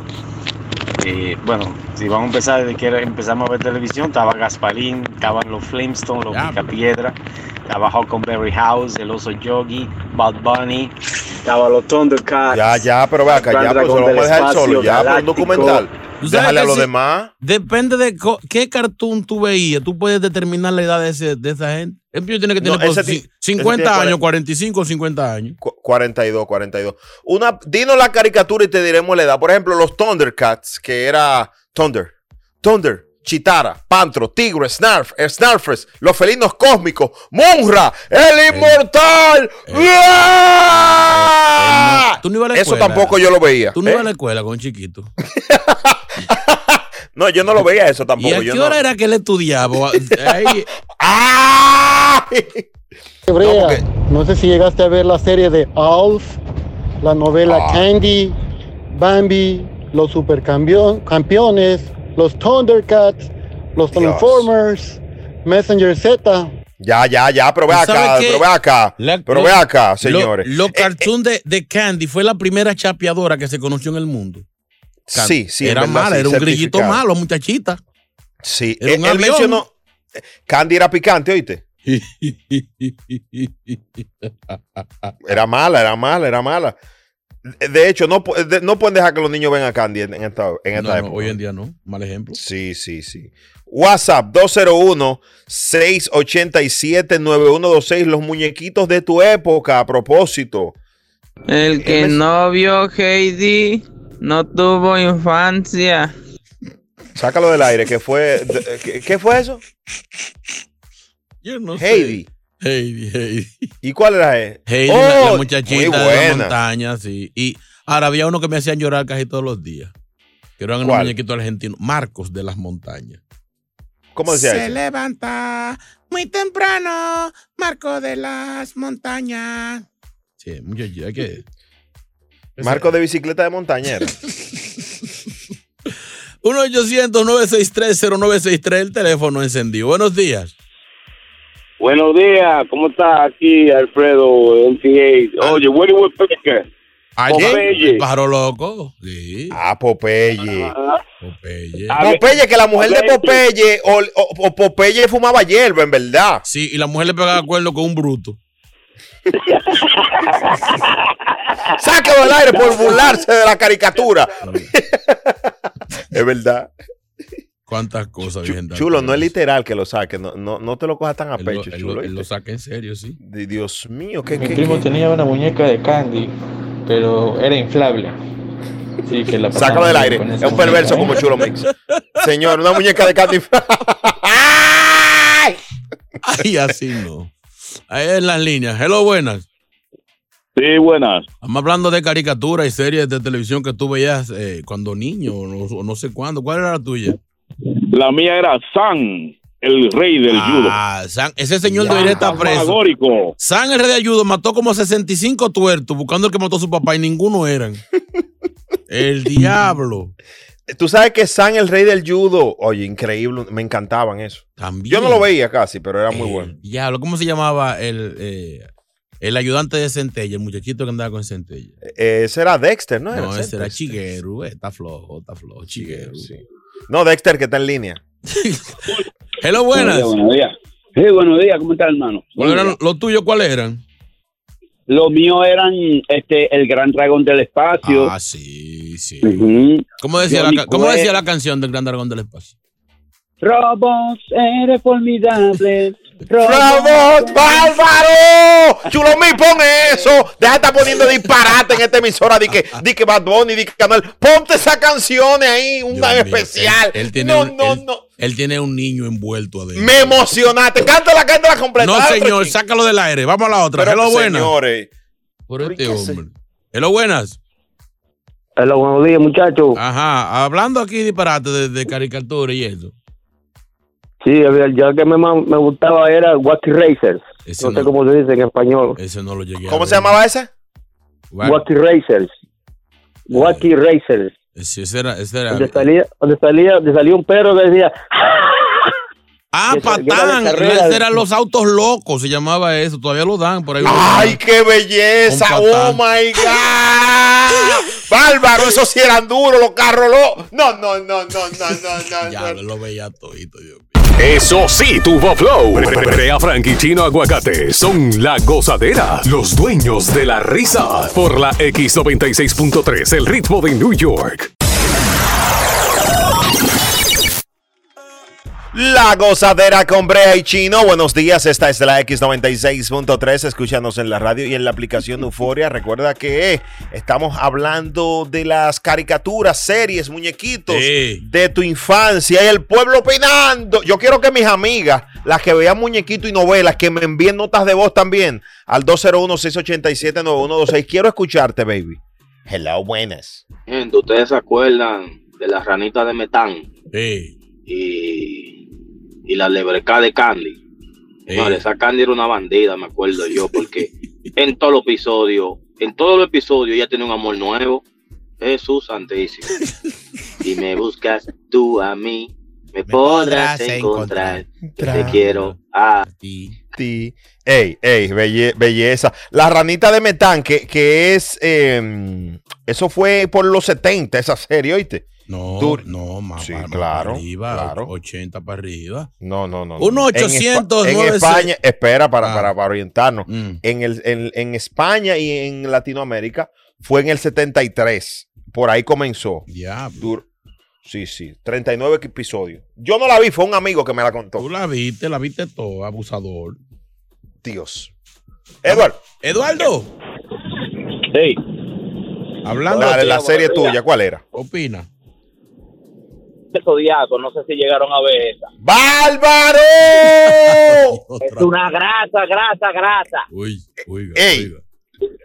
Eh, bueno, si vamos a empezar desde que era- empezamos a ver televisión, estaba Gasparín, estaban los Flintstones, los Picapiedra, estaba Huckleberry House, el oso Yogi, Bad Bunny, estaba los Thundercats. Ya, ya, pero ve acá, ya, pues del vamos a dejar solo, ya, por un documental. ¿Tú sabes Déjale a los si- demás. Depende de qué cartoon tú veías. Tú puedes determinar la edad de, ese- de esa gente. El tío tiene que No, tener por ti- ci- ese 50 tiene años, cuaren- 45 o 50 años. Cu- 42, 42. Una, dinos la caricatura y te diremos la edad. Por ejemplo, los Thundercats, que era Thunder, Thunder, Chitara, Pantro, Tigre, Snarf, Snarfers, los felinos cósmicos, Munra, el inmortal. Tú no ibas a la Eso escuela. tampoco yo lo veía. Tú no ¿eh? ibas a la escuela con chiquito. No, yo no lo veía eso ¿Y tampoco. a yo qué no. hora era que él estudiaba? Ahí- Brea, no sé si llegaste a ver la serie de Alf, la novela Ah. Candy, Bambi, los supercampeones, los Thundercats, los Dios. Transformers, Messenger Z. Ya, ya, ya, pero ve ¿Tú acá, pero ve acá. La- pero lo- ve acá, lo- señores. Eh, Los cartoons de, de Candy fue la primera chapeadora que se conoció en el mundo. Can- Sí, sí, Era verdad, mala, sí, era un grillito malo, muchachita. Sí, Era un él avión. mencionó. Candy era picante, oíste. Era mala, era mala, era mala. De hecho, no, no pueden dejar que los niños vean a Candy en, en esta, en esta No, no, época. hoy en día no. Mal ejemplo. Sí, sí, sí. WhatsApp 201-687-9126. Los muñequitos de tu época, a propósito. El que me- no vio Heidi no tuvo infancia. Sácalo del aire, que fue. de- ¿Qué, qué fue eso? Yo no Heidi. Heidi, Heidi. ¿Y cuál era él? Heidi, la, la Oh, muchachita muy de la montaña, sí. Y ahora había uno que me hacían llorar casi todos los días. Que eran unos muñequitos argentinos. Marcos de las montañas. ¿Cómo decía Se eso? levanta muy temprano, Marco de las montañas. Sí, muchachita, hay que. Marco de bicicleta de montañera. 1-800-963-0963, el teléfono encendido. Buenos días. Buenos días, ¿cómo está aquí Alfredo NCA? Oye, Willy Woodpecker. Popeye. El pájaro loco. Sí. Ah, Popeye. Popeye. Popeye, que la mujer de Popeye o, o- o Popeye fumaba hierba, en verdad. Sí, y la mujer le pegaba acuerdo con un bruto. Sáquelo del aire por burlarse de la caricatura. es verdad. Cuántas cosas, Virgen de Chulo, no es literal que lo saque. No, no, no te lo cojas tan a Él lo- pecho, él chulo. lo- él lo en serio, sí. Di- Dios mío, ¿qué, Mi qué, primo qué? tenía una muñeca de Candy, pero era inflable. Sí, que la Sácalo del aire. Es un perverso muñeca. como Chulo Mix. Señor, una muñeca de Candy. Ay, así no. Ahí en las líneas. Hello, buenas. Sí, buenas. Estamos hablando de caricaturas y series de televisión que tú veías eh, cuando niño o no, sé cuándo. ¿Cuál era la tuya? La mía era San, el rey del judo. Ah, San- ese señor debería estar preso. San, el rey de ayudo, mató como 65 tuertos buscando el que mató a su papá y ninguno eran. el diablo. Tú sabes que San, el rey del judo. Oye, increíble. Me encantaban eso. También. Yo no lo veía casi, pero era muy bueno. Diablo, ¿cómo se llamaba el, eh, el ayudante de Centella, el muchachito que andaba con Centella? Eh, ese era Dexter, ¿no? No, Era ese era Dexter. Chiguero, eh, está flojo, está flojo, Chiguero. No, Dexter, que está en línea. Hello, buenas. Buenos días. Sí, buenos días, ¿cómo está, hermano? ¿Cuáles eran los tuyos? ¿Cuáles eran? Los míos eran este, el gran dragón del espacio. Ah, sí, sí. ¿Cómo decía, la, cómo decía la canción del Gran Dragón del Espacio? Robos, eres formidable. ¡Robot bárbaro! Chulo mi, pon eso. Deja de estar poniendo disparate en esta emisora. Di que, di que Bad Bunny, di que Canal. Ponte esas canciones ahí, una Dios mío, especial. Él, él tiene no, un, no, él- no. Él tiene un niño envuelto adentro. Me emocionaste. Cántala, cántala completa. No, señor, sácalo del aire. Vamos a la otra. Pero, Hello, buenas. señores. Por este ¿Por qué se- hombre. Hello, buenas. Hola, buenos días, muchachos. Ajá, hablando aquí disparate de, de caricatura y eso. Sí, ya que me, me gustaba era Wacky Racers. Ese no sé no. cómo se dice en español. Ese no lo llegué ¿Cómo se llamaba ese? Wacky Racers. Wacky Racers. Ese, ese era, ese era. Donde salía, donde salía, donde salía un perro que decía, Ah, Patán. Ese eran los autos locos, se llamaba eso. Todavía lo dan por ahí. ¡Ay, qué belleza! ¡Oh, my God! ¡Bárbaro! Esos sí eran duros, los carros. Los... No, no, no, no, no, no, no. Ya no. lo veía todito, Dios Eso sí, tuvo flow. Brea Frank y Chino Aguacate son la gozadera, los dueños de la risa. Por la X96.3, el ritmo de New York. La gozadera con Brea y Chino. Buenos días, esta es la X96.3. Escúchanos en la radio y en la aplicación Euforia. Recuerda que estamos hablando de las caricaturas, series, muñequitos de tu infancia y el pueblo opinando. Yo quiero que mis amigas, las que vean muñequitos y novelas, que me envíen notas de voz también al 201-687-9126. Quiero escucharte, baby. Hello, buenas. Gente, ¿ustedes se acuerdan de la ranita de metán? Sí. Y, y la lebreca de Candy. Vale, esa Candy era una bandida, me acuerdo yo, porque en todos los episodios, en todos los episodios ella tiene un amor nuevo. Jesús Santísimo. Y me buscas tú a mí, me podrás encontrar. Que te quiero a ti. Ey, ey, belle- belleza. La ranita de Metán, que, que es. eh, eso fue por los 70, esa serie, ¿oíste? No, Dur- no, más, Sí, más- claro, para arriba, claro. 80 para arriba. No, no, no. En Espa- 800, En, España, espera para, Ah. para, para orientarnos. Mm. En, el, en, en España y en Latinoamérica fue en el 73. Por ahí comenzó. Diablo. Dur- Sí, sí. 39 episodios. Yo no la vi, fue un amigo que me la contó. Tú la viste, la viste todo, abusador. Dios. Eduardo. Eduardo. Hey. Hablando Dale, de- la serie tuya, ¿cuál era? Opina. De Zodiaco, no sé si llegaron a ver esa. ¡Bárbaro! Es una grasa, grasa, grasa. Uy, uy, Ey.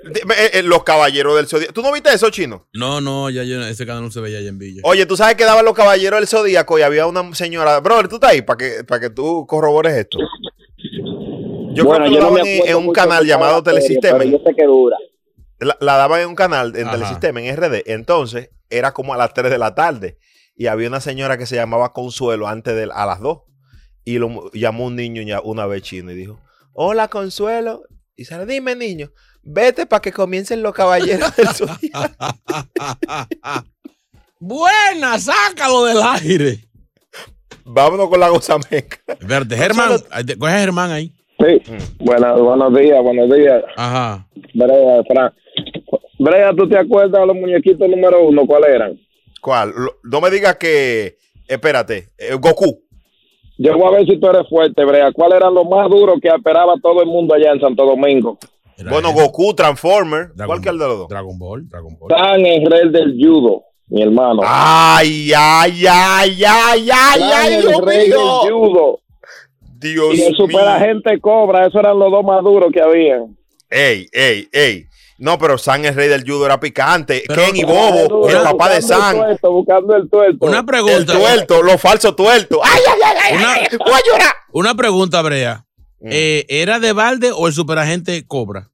De- eh, eh, los caballeros del zodíaco. ¿Tú no viste eso, chino? No, no, ya yo- ese canal no se veía allá en Villa. Oye, tú sabes que daban los caballeros del zodíaco y había una señora. Brother, tú estás ahí para que, para que tú corrobores esto. Yo Bueno, creo que yo lo no me daban en, en un mucho canal de cada llamado serie, Telesistema. pero yo sé que dura. La, la daban en un canal en Ajá. Telesistema, en RD. Entonces, era como a las 3 de la tarde. Y había una señora que se llamaba Consuelo antes de a las 2. Y lo llamó un niño ya una vez chino y dijo: Hola, Consuelo. Y sale, dime, niño, vete para que comiencen los caballeros del zodiaco. Buena, sácalo del aire. Vámonos con la gozameca. Espérate, Germán, te- coge a Germán ahí. Sí. Buena- buenos días, buenos días. Ajá. Brea, Fran. Brea, ¿tú te acuerdas de los muñequitos número uno? ¿Cuáles eran? ¿Cuál? Lo- No me digas que. Espérate, eh, Goku. Yo voy a ver si tú eres fuerte, Brea. ¿Cuáles eran los más duros que esperaba todo el mundo allá en Santo Domingo? Bueno, Goku, Transformer. ¿Cuál que es el de los dos? Dragon Ball, Dragon Ball. Tan en rey del judo, mi hermano. Ay, ay, ay, ay, ay, Tan ay, el Dios rey del mío. judo. Dios y el mío. superagente Cobra, esos eran los dos más duros que había. Ey, ey, ey. No, pero San, el rey del judo, era picante. Pero- Ken y Bobo, el papá de el San. tuerto, buscando el tuerto. Una El pregunta. tuerto, los falsos tuertos. ¡Ay, ay, ay, ay! Una- ay, voy a llorar! Una pregunta, Brea. Mm. Eh, ¿Era de balde o el superagente Cobra?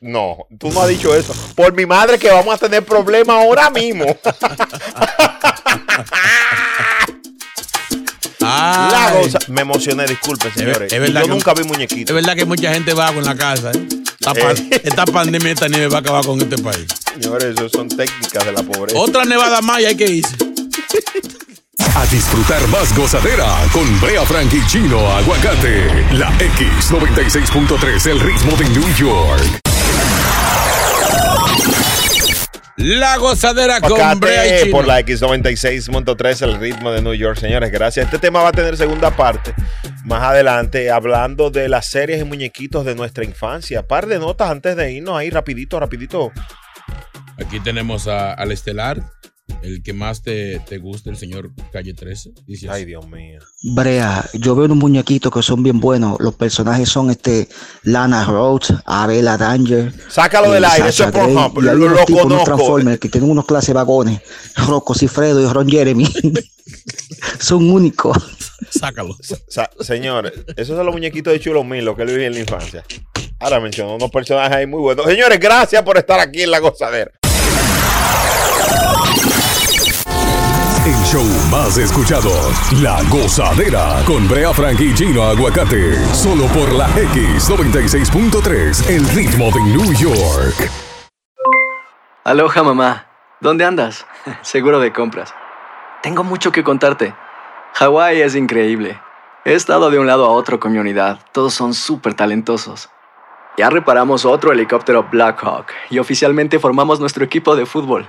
No, tú no has dicho eso. Por mi madre que vamos a tener problemas ahora mismo. La goza- Me emocioné, disculpen, señores. es verdad yo que- nunca vi muñequitos. Es verdad que mucha gente va con la casa. ¿eh? Esta, pa- esta pandemia, esta nieve va a acabar con este país. Señores, eso son técnicas de la pobreza. Otra nevada más y hay que irse. A disfrutar más gozadera con Brea Frank y Chino Aguacate. La X96.3, el ritmo de New York. La gozadera con Brea y Chino. por la X96.3, el ritmo de New York, señores. Gracias. Este tema va a tener segunda parte más adelante, hablando de las series y muñequitos de nuestra infancia. Par de notas antes de irnos ahí, rapidito, rapidito. Aquí tenemos al estelar el que más te, te gusta, el señor Calle 13. Dice Ay, Dios mío. Brea, yo veo unos muñequitos que son bien buenos. Los personajes son este Lana Rhodes, Abela Danger. Sácalo del aire, eso es por hay lo- lo tipos, unos conozco. Transformers que tienen unos clases vagones. Rocco Cifredo y Ron Jeremy. son únicos. Sácalo. Sa- señores, esos son los muñequitos de Chulo Milo que él vivía en la infancia. Ahora mencionó unos personajes ahí muy buenos. Señores, gracias por estar aquí en La Gozadera. Show más escuchado, La Gozadera, con Brea Frank y Gino Aguacate, solo por la X96.3, el ritmo de New York. Aloha mamá, ¿dónde andas? Seguro de compras. Tengo mucho que contarte. Hawái es increíble. He estado de un lado a otro con unidad. Todos son súper talentosos. Ya reparamos otro helicóptero Blackhawk y oficialmente formamos nuestro equipo de fútbol.